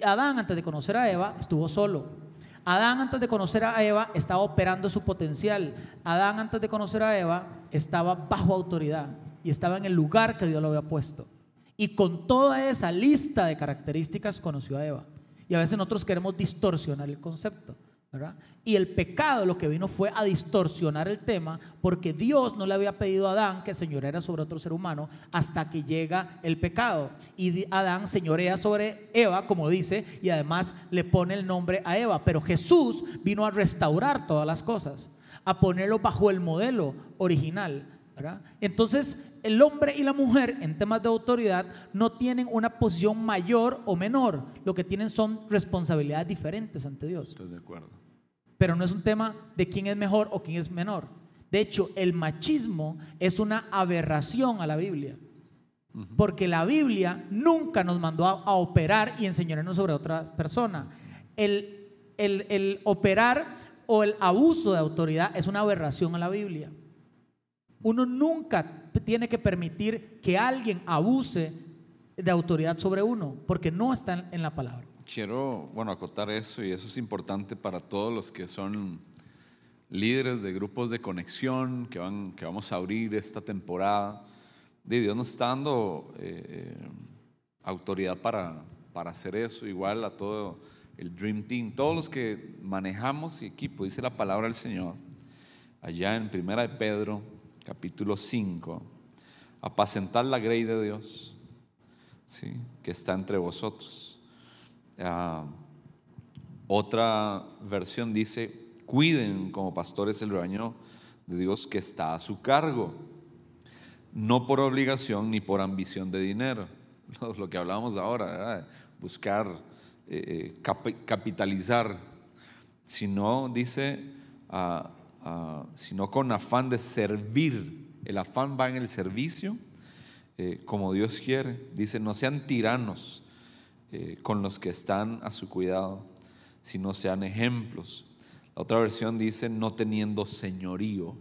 Adán antes de conocer a Eva estuvo solo. Adán antes de conocer a Eva estaba operando su potencial. Adán antes de conocer a Eva estaba bajo autoridad y estaba en el lugar que Dios lo había puesto. Y con toda esa lista de características conoció a Eva. Y a veces nosotros queremos distorsionar el concepto. Y el pecado lo que vino fue a distorsionar el tema porque Dios no le había pedido a Adán que señoreara sobre otro ser humano hasta que llega el pecado. Y Adán señorea sobre Eva, como dice, y además le pone el nombre a Eva. Pero Jesús vino a restaurar todas las cosas, a ponerlo bajo el modelo original. Entonces, el hombre y la mujer en temas de autoridad no tienen una posición mayor o menor, lo que tienen son responsabilidades diferentes ante Dios. Estoy de acuerdo. Pero no es un tema de quién es mejor o quién es menor. De hecho, el machismo es una aberración a la Biblia. Porque la Biblia nunca nos mandó a, a operar y enseñarnos sobre otra persona. El, el- el operar o el abuso de autoridad es una aberración a la Biblia. Uno nunca tiene que permitir que alguien abuse de autoridad sobre uno, porque no está en- en la palabra. Quiero, bueno, acotar eso y eso es importante para todos los que son líderes de grupos de conexión que, van, que vamos a abrir esta temporada. De Dios nos está dando eh, autoridad para, para hacer eso, igual a todo el Dream Team, todos los que manejamos equipo, dice la palabra del Señor, allá en Primera de Pedro, capítulo 5, apacentar la grey de Dios, ¿sí? que está entre vosotros. Ah, otra versión dice, cuiden como pastores el rebaño de Dios que está a su cargo, no por obligación ni por ambición de dinero. Lo, que hablábamos ahora, buscar eh, eh, capi- capitalizar, sino, dice, ah, ah, sino con afán de servir. El afán va en el servicio, eh, como Dios quiere. Dice, no sean tiranos eh, con los que están a su cuidado, sino sean ejemplos. La otra versión dice, no teniendo señorío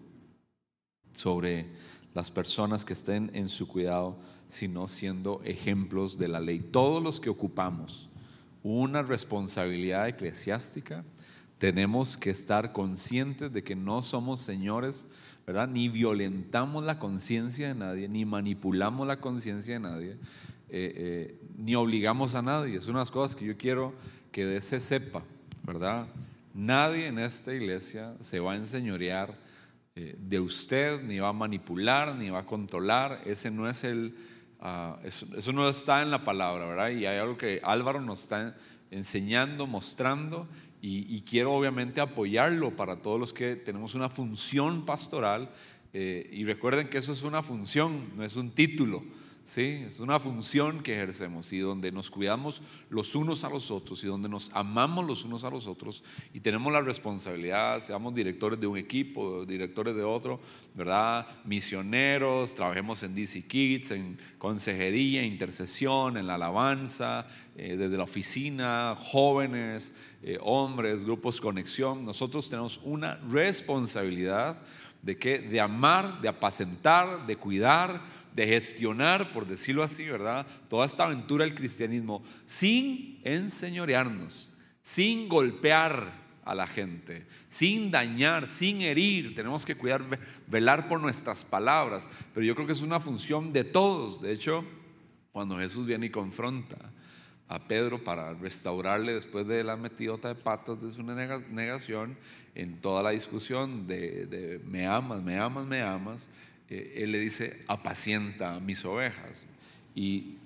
sobre las personas que estén en su cuidado, sino siendo ejemplos de la ley. Todos los que ocupamos una responsabilidad eclesiástica, tenemos que estar conscientes de que no somos señores, ¿verdad? Ni violentamos la conciencia de nadie, ni manipulamos la conciencia de nadie, eh, eh, ni obligamos a nadie. Es unas cosas que yo quiero que de se sepa, ¿verdad? Nadie en esta iglesia se va a enseñorear eh, de usted, ni va a manipular, ni va a controlar. Ese no es el, ah, eso, no está en la palabra, ¿verdad? Y hay algo que Álvaro nos está enseñando, mostrando, y, quiero obviamente apoyarlo para todos los que tenemos una función pastoral. y recuerden que eso es una función, no es un título. ¿Sí? Es una función que ejercemos y donde nos cuidamos los unos a los otros y donde nos amamos los unos a los otros y tenemos la responsabilidad, seamos directores de un equipo, directores de otro, ¿verdad? Misioneros, trabajemos en DC Kids, en consejería, intercesión, en la alabanza, eh, desde la oficina, jóvenes, eh, hombres, grupos conexión. Nosotros tenemos una responsabilidad de que de amar, de apacentar, de cuidar, de gestionar, por decirlo así, ¿verdad? Toda esta aventura del cristianismo sin enseñorearnos, sin golpear a la gente, sin dañar, sin herir. Tenemos que cuidar, ve- velar por nuestras palabras, pero yo creo que es una función de todos. De hecho, cuando Jesús viene y confronta a Pedro para restaurarle después de la metidota de patas de su nega- negación, en toda la discusión de, de me amas, me amas, me amas, eh, él le dice, apacienta mis ovejas. Y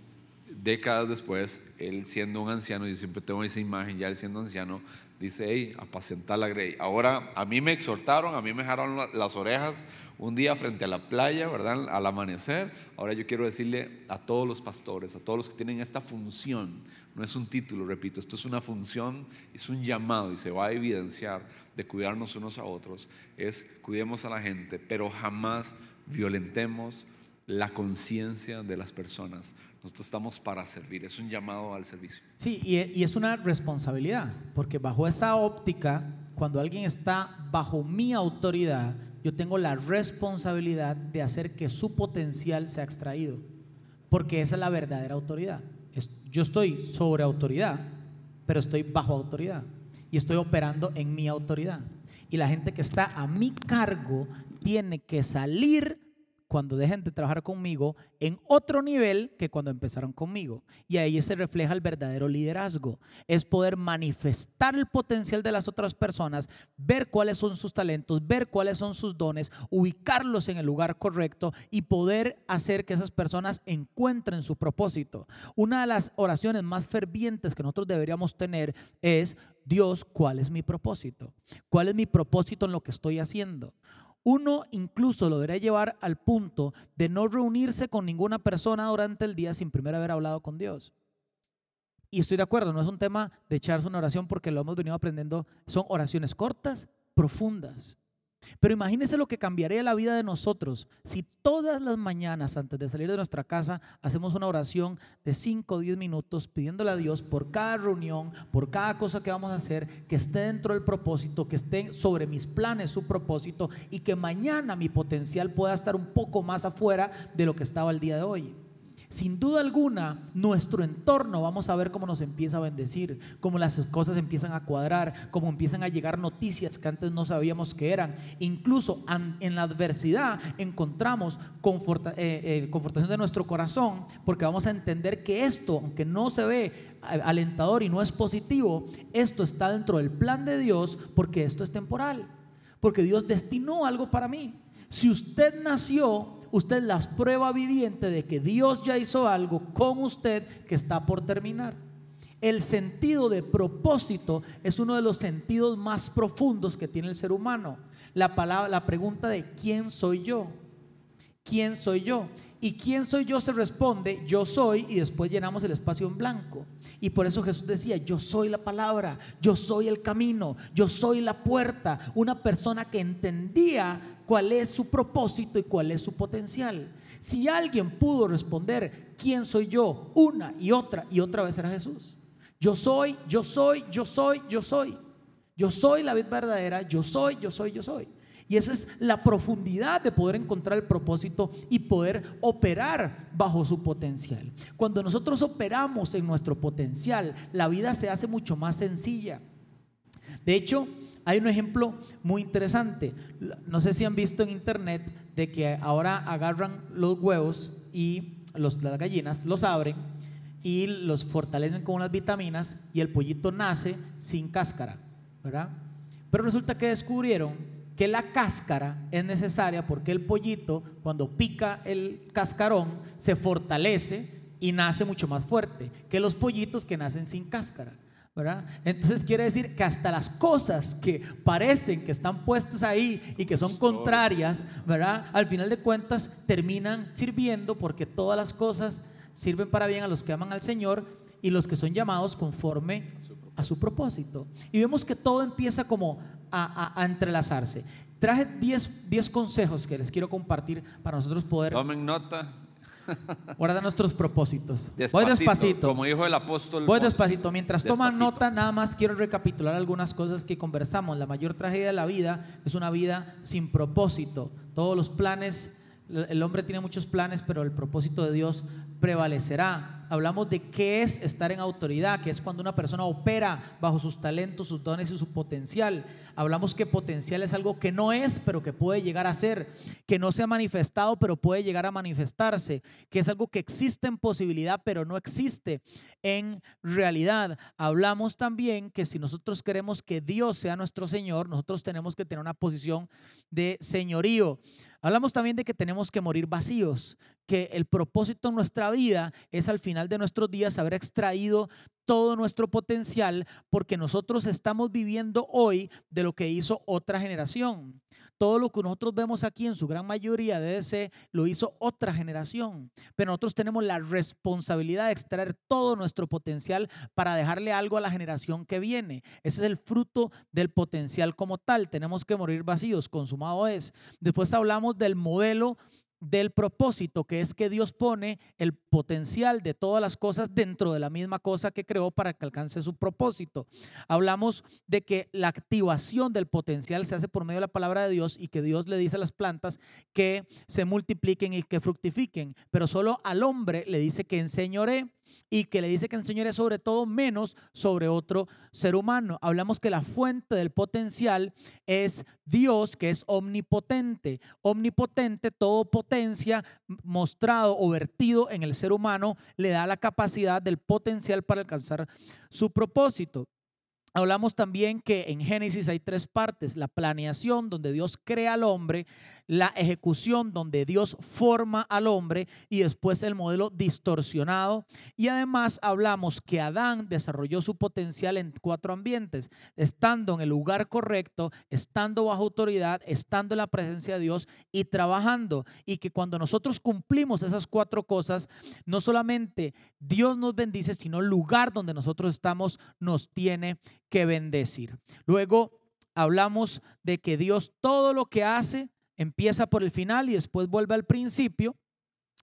décadas después, él siendo un anciano, yo siempre tengo esa imagen, ya él siendo anciano, dice, hey, apacentar la grey. Ahora, a mí me exhortaron, a mí me dejaron la- las orejas un día frente a la playa, ¿verdad? Al amanecer. Ahora yo quiero decirle a todos los pastores, a todos los que tienen esta función, no es un título, repito, esto es una función, es un llamado y se va a evidenciar de cuidarnos unos a otros, es cuidemos a la gente, pero jamás violentemos la conciencia de las personas. Nosotros estamos para servir, es un llamado al servicio. Sí, y, es una responsabilidad, porque bajo esa óptica, cuando alguien está bajo mi autoridad, yo tengo la responsabilidad de hacer que su potencial sea extraído, porque esa es la verdadera autoridad. Yo estoy sobre autoridad, pero estoy bajo autoridad y estoy operando en mi autoridad. Y la gente que está a mi cargo tiene que salir cuando dejen de trabajar conmigo en otro nivel que cuando empezaron conmigo. Y ahí se refleja el verdadero liderazgo. Es poder manifestar el potencial de las otras personas, ver cuáles son sus talentos, ver cuáles son sus dones, ubicarlos en el lugar correcto y poder hacer que esas personas encuentren su propósito. Una de las oraciones más fervientes que nosotros deberíamos tener es, Dios, ¿cuál es mi propósito? ¿Cuál es mi propósito en lo que estoy haciendo? Uno incluso lo debería llevar al punto de no reunirse con ninguna persona durante el día sin primero haber hablado con Dios. Y estoy de acuerdo, no es un tema de echarse una oración porque lo hemos venido aprendiendo, son oraciones cortas, profundas. Pero imagínese lo que cambiaría la vida de nosotros si todas las mañanas antes de salir de nuestra casa hacemos una oración de 5 o 10 minutos pidiéndole a Dios por cada reunión, por cada cosa que vamos a hacer, que esté dentro del propósito, que esté sobre mis planes su propósito y que mañana mi potencial pueda estar un poco más afuera de lo que estaba el día de hoy. Sin duda alguna, nuestro entorno vamos a ver cómo nos empieza a bendecir, cómo las cosas empiezan a cuadrar, cómo empiezan a llegar noticias que antes no sabíamos que eran. Incluso en la adversidad encontramos eh, eh, confortación de nuestro corazón, porque vamos a entender que esto, aunque no se ve alentador y no es positivo, esto está dentro del plan de Dios porque esto es temporal, porque Dios destinó algo para mí. Si usted nació usted la prueba viviente de que Dios ya hizo algo con usted que está por terminar. El sentido de propósito es uno de los sentidos más profundos que tiene el ser humano. La palabra, la pregunta de quién soy yo. ¿Quién soy yo? Y quién soy yo se responde, yo soy, y después llenamos el espacio en blanco. Y por eso Jesús decía, yo soy la palabra, yo soy el camino, yo soy la puerta. Una persona que entendía cuál es su propósito y cuál es su potencial. Si alguien pudo responder, ¿quién soy yo? Una y otra y otra vez era Jesús. Yo soy, yo soy, yo soy, yo soy. Yo soy la vida verdadera, yo soy, yo soy, yo soy. Y esa es la profundidad de poder encontrar el propósito y poder operar bajo su potencial. Cuando nosotros operamos en nuestro potencial, la vida se hace mucho más sencilla. De hecho, hay un ejemplo muy interesante. No sé si han visto en internet de que ahora agarran los huevos y los, las gallinas, los abren y los fortalecen con unas vitaminas y el pollito nace sin cáscara, ¿verdad? Pero resulta que descubrieron que la cáscara es necesaria porque el pollito cuando pica el cascarón se fortalece y nace mucho más fuerte que los pollitos que nacen sin cáscara. Entonces quiere decir que hasta las cosas que parecen que están puestas ahí y que son contrarias, ¿verdad? Al final de cuentas terminan sirviendo porque todas las cosas sirven para bien a los que aman al Señor y los que son llamados conforme a su propósito. Y vemos que todo empieza como a, entrelazarse. Traje 10 consejos que les quiero compartir para nosotros poder... Tomen nota, Guarda nuestros propósitos. Voy despacito. Como dijo el apóstol. Voy despacito. Mientras toman nota, nada más quiero recapitular algunas cosas que conversamos. La mayor tragedia de la vida es una vida sin propósito. Todos los planes, el hombre tiene muchos planes, pero el propósito de Dios prevalecerá hablamos de qué es estar en autoridad, que es cuando una persona opera bajo sus talentos, sus dones y su potencial. Hablamos que potencial es algo que no es, pero que puede llegar a ser, que no se ha manifestado, pero puede llegar a manifestarse, que es algo que existe en posibilidad, pero no existe en realidad. Hablamos también que si nosotros queremos que Dios sea nuestro Señor, nosotros tenemos que tener una posición de señorío. Hablamos también de que tenemos que morir vacíos, que el propósito en nuestra vida es al final de nuestros días haber extraído todo nuestro potencial porque nosotros estamos viviendo hoy de lo que hizo otra generación. Todo lo que nosotros vemos aquí en su gran mayoría de ese lo hizo otra generación. Pero nosotros tenemos la responsabilidad de extraer todo nuestro potencial para dejarle algo a la generación que viene. Ese es el fruto del potencial como tal. Tenemos que morir vacíos, consumado es. Después hablamos del modelo del propósito, que es que Dios pone el potencial de todas las cosas dentro de la misma cosa que creó para que alcance su propósito. Hablamos de que la activación del potencial se hace por medio de la palabra de Dios y que Dios le dice a las plantas que se multipliquen y que fructifiquen, pero solo al hombre le dice que enseñore y que le dice que enseñaré sobre todo menos sobre otro ser humano. Hablamos que la fuente del potencial es Dios, que es omnipotente. Omnipotente, todo potencia mostrado o vertido en el ser humano le da la capacidad del potencial para alcanzar su propósito. Hablamos también que en Génesis hay tres partes, la planeación donde Dios crea al hombre, la ejecución donde Dios forma al hombre y después el modelo distorsionado. Y además hablamos que Adán desarrolló su potencial en cuatro ambientes, estando en el lugar correcto, estando bajo autoridad, estando en la presencia de Dios y trabajando. Y que cuando nosotros cumplimos esas cuatro cosas, no solamente Dios nos bendice, sino el lugar donde nosotros estamos nos tiene que bendecir. Luego hablamos de que Dios todo lo que hace empieza por el final y después vuelve al principio.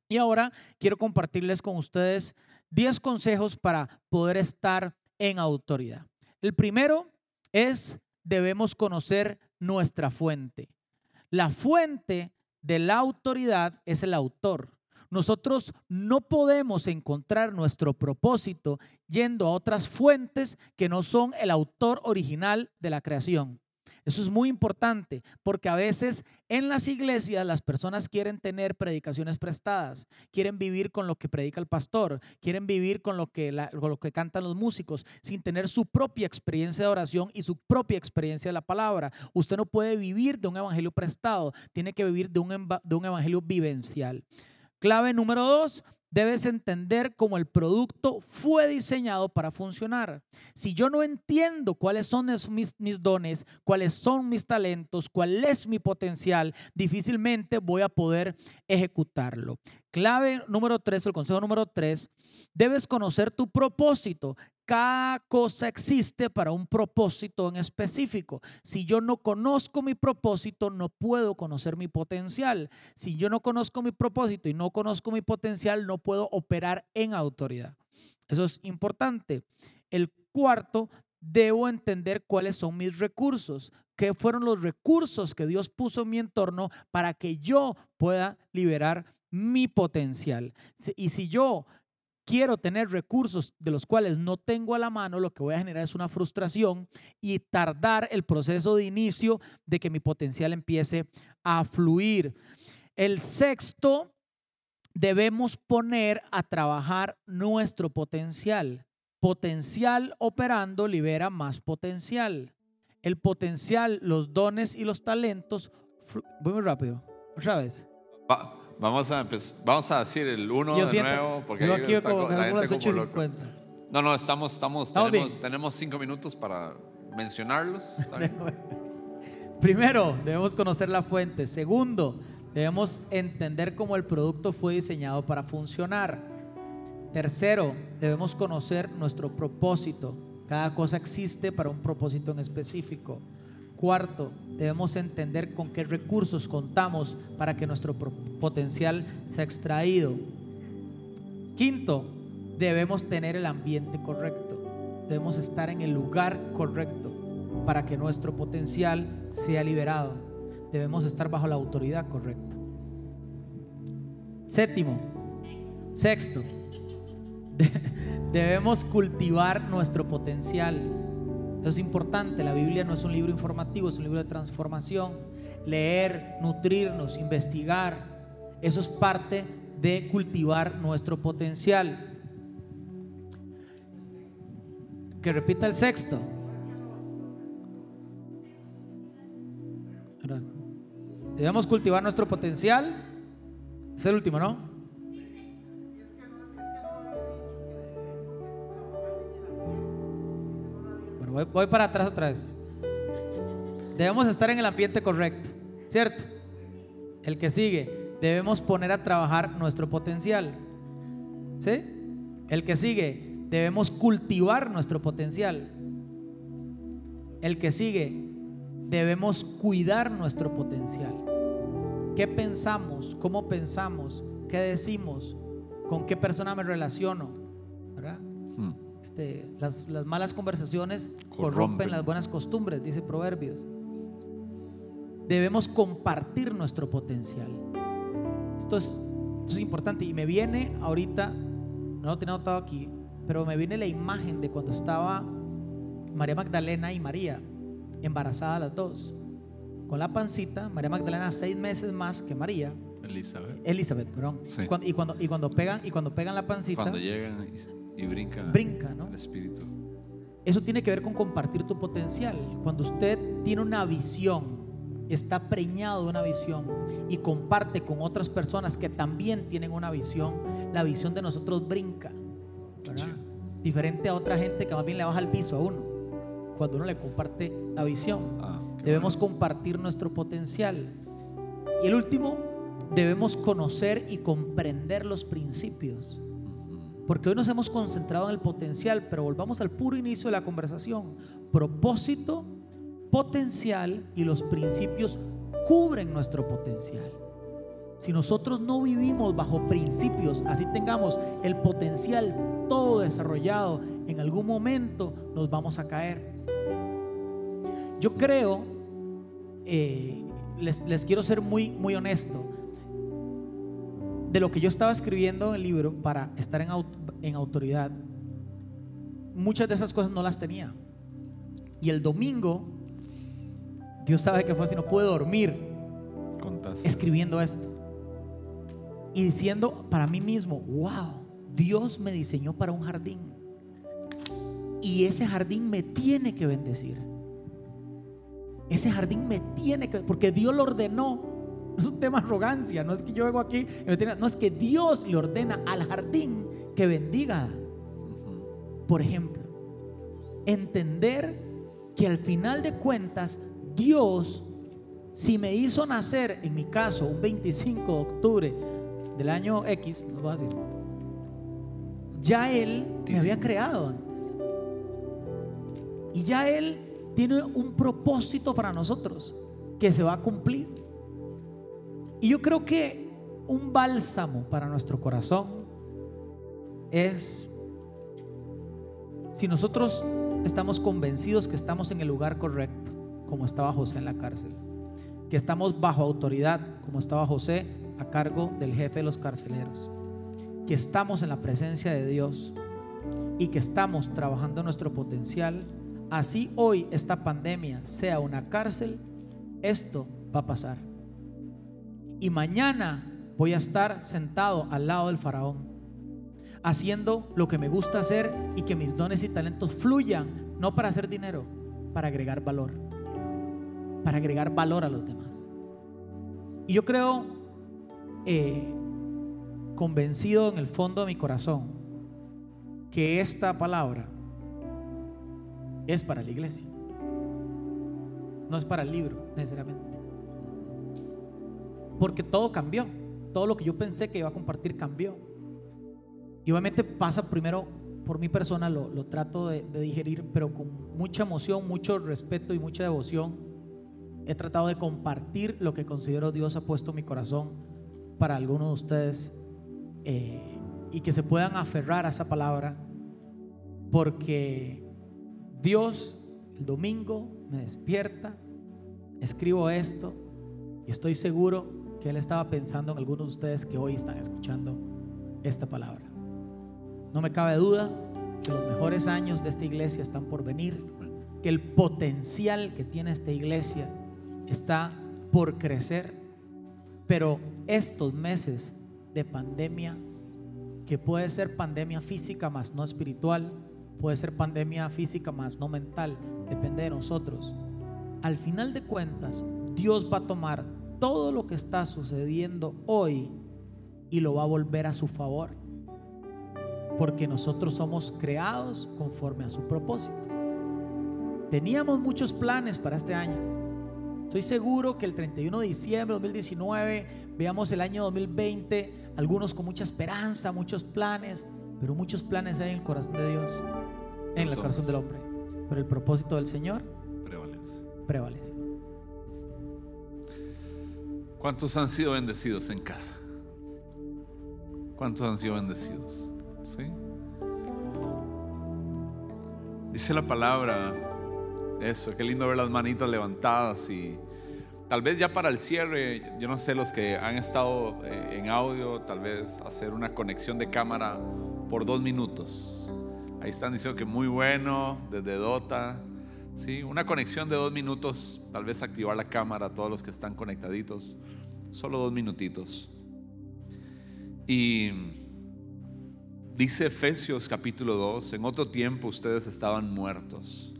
Y ahora quiero compartirles con ustedes 10 consejos para poder estar en autoridad. El primero es, debemos conocer nuestra fuente. La fuente de la autoridad es el autor. Nosotros no podemos encontrar nuestro propósito yendo a otras fuentes que no son el autor original de la creación. Eso es muy importante porque a veces en las iglesias las personas quieren tener predicaciones prestadas, quieren vivir con lo que predica el pastor, quieren vivir con lo que, lo que cantan los músicos, sin tener su propia experiencia de oración y su propia experiencia de la palabra. Usted no puede vivir de un evangelio prestado, tiene que vivir de un, de un evangelio vivencial. Clave número dos, debes entender cómo el producto fue diseñado para funcionar. Si yo no entiendo cuáles son mis, dones, cuáles son mis talentos, cuál es mi potencial, difícilmente voy a poder ejecutarlo. Clave número tres, el consejo número tres, debes conocer tu propósito. Cada cosa existe para un propósito en específico. Si yo no conozco mi propósito, no puedo conocer mi potencial. Si yo no conozco mi propósito y no conozco mi potencial, no puedo operar en autoridad. Eso es importante. El cuarto, debo entender cuáles son mis recursos, qué fueron los recursos que Dios puso en mi entorno para que yo pueda liberar mi potencial. Y si yo quiero tener recursos de los cuales no tengo a la mano, lo que voy a generar es una frustración y tardar el proceso de inicio de que mi potencial empiece a fluir. El sexto, debemos poner a trabajar nuestro potencial. Potencial operando libera más potencial. El potencial, los dones y los talentos. Voy muy rápido. Otra vez. Vamos a, vamos a decir el uno de nuevo, porque ahí está, la gente como loco. No, no, estamos, estamos, tenemos, tenemos, cinco minutos para mencionarlos. Primero, debemos conocer la fuente. Segundo, debemos entender cómo el producto fue diseñado para funcionar. Tercero, debemos conocer nuestro propósito. Cada cosa existe para un propósito en específico. Cuarto, debemos entender con qué recursos contamos para que nuestro potencial sea extraído. Quinto, debemos tener el ambiente correcto. Debemos estar en el lugar correcto para que nuestro potencial sea liberado. Debemos estar bajo la autoridad correcta. Séptimo, sexto, debemos cultivar nuestro potencial es importante, la Biblia no es un libro informativo, es un libro de transformación. Leer, nutrirnos, investigar, eso es parte de cultivar nuestro potencial. Que repita el sexto. Debemos cultivar nuestro potencial. Es el último, ¿no? Voy, para atrás otra vez. Debemos estar en el ambiente correcto, ¿cierto? El que sigue, debemos poner a trabajar nuestro potencial. ¿Sí? El que sigue, debemos cultivar nuestro potencial. El que sigue, debemos cuidar nuestro potencial. ¿Qué pensamos? ¿Cómo pensamos? ¿Qué decimos? ¿Con qué persona me relaciono? ¿Verdad? Hmm. Este, las, malas conversaciones corrompen. las buenas costumbres, dice Proverbios. Debemos compartir nuestro potencial. Esto es, esto es importante y me viene ahorita, no lo tenía notado aquí, pero me viene la imagen de cuando estaba María Magdalena y María, embarazadas las dos. Con la pancita, María Magdalena seis meses más que María. Elizabeth. Elizabeth, perdón. y, cuando, y, cuando, pegan, y cuando pegan la pancita. Cuando llegan y brinca, brinca ¿no? el espíritu. Eso tiene que ver con compartir tu potencial. Cuando usted tiene una visión, está preñado de una visión y comparte con otras personas que también tienen una visión, la visión de nosotros brinca. Diferente a otra gente que más bien le baja el piso a uno cuando uno le comparte la visión. Ah, debemos compartir nuestro potencial. Y el último, debemos conocer y comprender los principios. Porque hoy nos hemos concentrado en el potencial, pero volvamos al puro inicio de la conversación. Propósito, potencial y los principios cubren nuestro potencial. Si nosotros no vivimos bajo principios, así tengamos el potencial todo desarrollado, en algún momento nos vamos a caer. Yo creo, eh, les, quiero ser muy, muy honesto, de lo que yo estaba escribiendo en el libro para estar en, en autoridad, muchas de esas cosas no las tenía. Y el domingo, Dios sabe que fue así, no pude dormir escribiendo esto. Y diciendo para mí mismo, wow, Dios me diseñó para un jardín. Y ese jardín me tiene que bendecir. Ese jardín me tiene que, porque Dios lo ordenó. No es un tema de arrogancia, no es que yo vengo aquí, no es que Dios le ordena al jardín que bendiga. Por ejemplo, entender que al final de cuentas Dios, si me hizo nacer, en mi caso, un 25 de octubre del año X, nos va a decir, ya Él me había creado antes. Y ya Él tiene un propósito para nosotros que se va a cumplir. Y yo creo que un bálsamo para nuestro corazón es si nosotros estamos convencidos que estamos en el lugar correcto, como estaba José en la cárcel, que estamos bajo autoridad, como estaba José a cargo del jefe de los carceleros, que estamos en la presencia de Dios y que estamos trabajando nuestro potencial, así hoy esta pandemia sea una cárcel, esto va a pasar y mañana voy a estar sentado al lado del faraón, haciendo lo que me gusta hacer y que mis dones y talentos fluyan, no para hacer dinero, para agregar valor, para agregar valor a los demás. Y yo creo, eh, convencido en el fondo de mi corazón, que esta palabra es para la iglesia, no es para el libro necesariamente. Porque todo cambió. Todo lo que yo pensé que iba a compartir cambió. Y obviamente pasa primero por mi persona, lo, trato de, digerir, pero con mucha emoción, mucho respeto y mucha devoción. He tratado de compartir lo que considero Dios ha puesto en mi corazón para algunos de ustedes eh, y que se puedan aferrar a esa palabra, porque Dios el domingo me despierta, escribo esto y estoy seguro que Él estaba pensando en algunos de ustedes que hoy están escuchando esta palabra. No me cabe duda que los mejores años de esta iglesia están por venir, que el potencial que tiene esta iglesia está por crecer, pero estos meses de pandemia, que puede ser pandemia física más no espiritual, puede ser pandemia física más no mental, depende de nosotros. Al final de cuentas, Dios va a tomar todo lo que está sucediendo hoy y lo va a volver a su favor. Porque nosotros somos creados conforme a su propósito. Teníamos muchos planes para este año. Estoy seguro que el 31 de diciembre de 2019 veamos el año 2020, algunos con mucha esperanza, muchos planes, pero muchos planes hay en el corazón de Dios, en el corazón del hombre. Pero el propósito del Señor prevalece. prevalece. ¿Cuántos han sido bendecidos en casa? ¿Cuántos han sido bendecidos? Dice la palabra eso, qué lindo ver las manitas levantadas y tal vez ya para el cierre, yo no sé los que han estado eh, en audio, tal vez hacer una conexión de cámara por dos minutos. Ahí están diciendo que muy bueno, desde Dota. ¿Sí? Una conexión de dos minutos, tal vez activar la cámara a todos los que están conectaditos, solo dos minutitos. Y Dice Efesios capítulo 2, en otro tiempo ustedes estaban muertos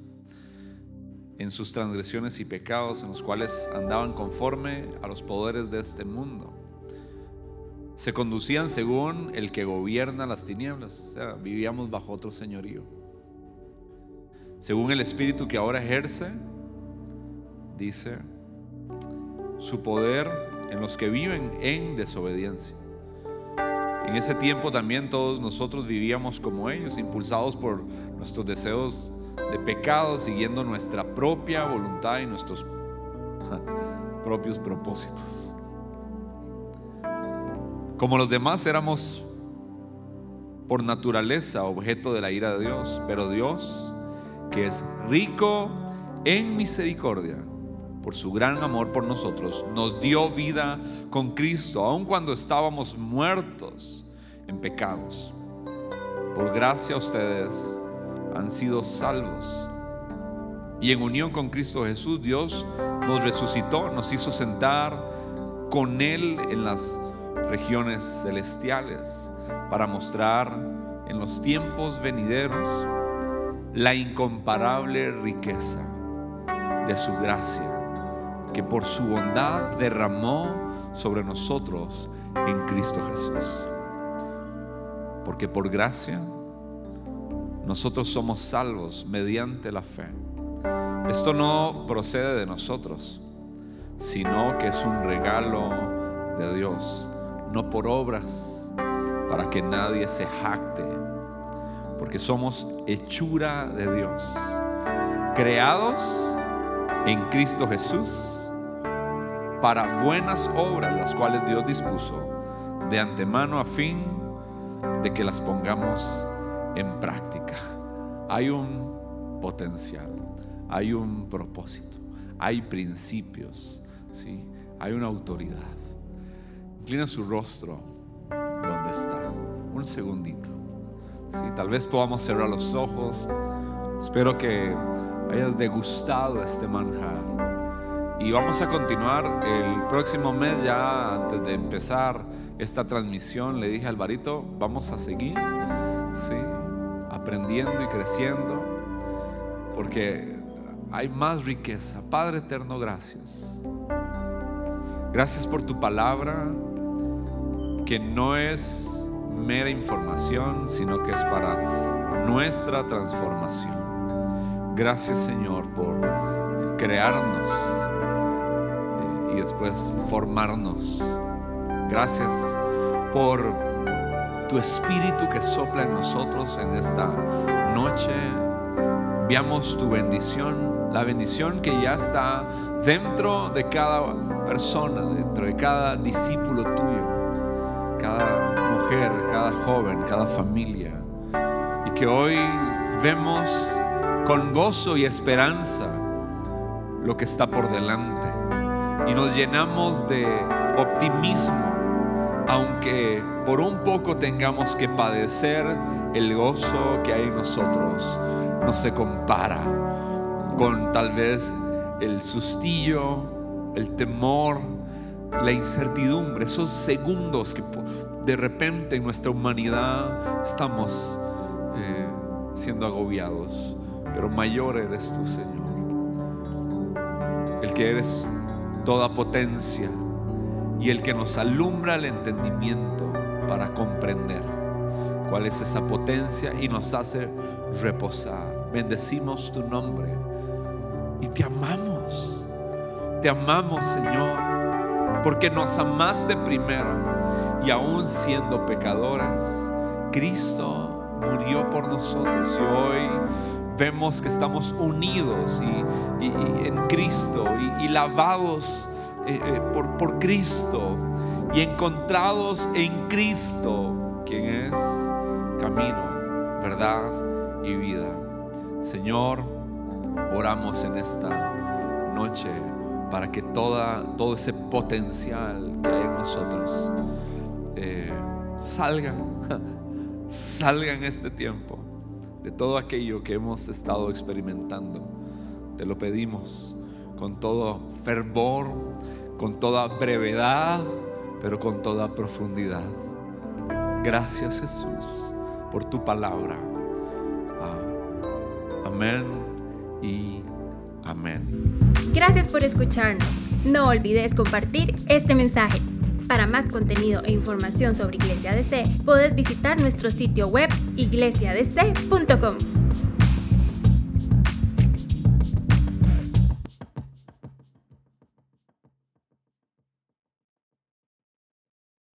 en sus transgresiones y pecados en los cuales andaban conforme a los poderes de este mundo. Se conducían según el que gobierna las tinieblas, o sea, vivíamos bajo otro señorío. Según el espíritu que ahora ejerce, dice, su poder en los que viven en desobediencia. En ese tiempo también todos nosotros vivíamos como ellos, impulsados por nuestros deseos de pecado, siguiendo nuestra propia voluntad y nuestros propios propósitos. Como los demás éramos por naturaleza objeto de la ira de Dios, pero Dios, que es rico en misericordia, por su gran amor por nosotros, nos dio vida con Cristo, aun cuando estábamos muertos en pecados. Por gracia ustedes han sido salvos. Y en unión con Cristo Jesús, Dios nos resucitó, nos hizo sentar con Él en las regiones celestiales para mostrar en los tiempos venideros la incomparable riqueza de su gracia que por su bondad derramó sobre nosotros en Cristo Jesús. Porque por gracia nosotros somos salvos mediante la fe. Esto no procede de nosotros, sino que es un regalo de Dios, no por obras, para que nadie se jacte, porque somos hechura de Dios, creados en Cristo Jesús para buenas obras, las cuales Dios dispuso de antemano a fin de que las pongamos en práctica. Hay un potencial, hay un propósito, hay principios, ¿sí? hay una autoridad. Inclina su rostro donde está, un segundito. ¿Sí? Tal vez podamos cerrar los ojos. Espero que hayas degustado este manjar. Y vamos a continuar el próximo mes ya antes de empezar esta transmisión. Le dije a Alvarito, vamos a seguir, ¿sí? aprendiendo y creciendo, porque hay más riqueza. Padre eterno, gracias. Gracias por tu palabra, que no es mera información, sino que es para nuestra transformación. Gracias Señor por crearnos y después formarnos. Gracias por tu espíritu que sopla en nosotros en esta noche. Veamos tu bendición, la bendición que ya está dentro de cada persona, dentro de cada discípulo tuyo, cada joven, cada familia. Y que hoy vemos con gozo y esperanza lo que está por delante y nos llenamos de optimismo, aunque por un poco tengamos que padecer, el gozo que hay en nosotros no se compara con tal vez el sustillo, el temor, la incertidumbre, esos segundos que de repente en nuestra humanidad estamos eh, siendo agobiados, pero mayor eres tú, Señor. El que eres toda potencia y el que nos alumbra el entendimiento para comprender cuál es esa potencia y nos hace reposar. Bendecimos tu nombre y te amamos. Te amamos, Señor, porque nos amaste primero y aún siendo pecadores, Cristo murió por nosotros y hoy vemos que estamos unidos y, en Cristo y, lavados eh, eh, por, por Cristo y encontrados en Cristo, quien es camino, verdad y vida. Señor, oramos en esta noche para que toda, todo ese potencial que hay en nosotros eh, salga, salga en este tiempo de todo aquello que hemos estado experimentando. Te lo pedimos con todo fervor, con toda brevedad, pero con toda profundidad. Gracias Jesús por tu palabra. Ah, amén y amén. Gracias por escucharnos. No olvides compartir este mensaje. Para más contenido e información sobre Iglesia DC, puedes visitar nuestro sitio web iglesiadc.com.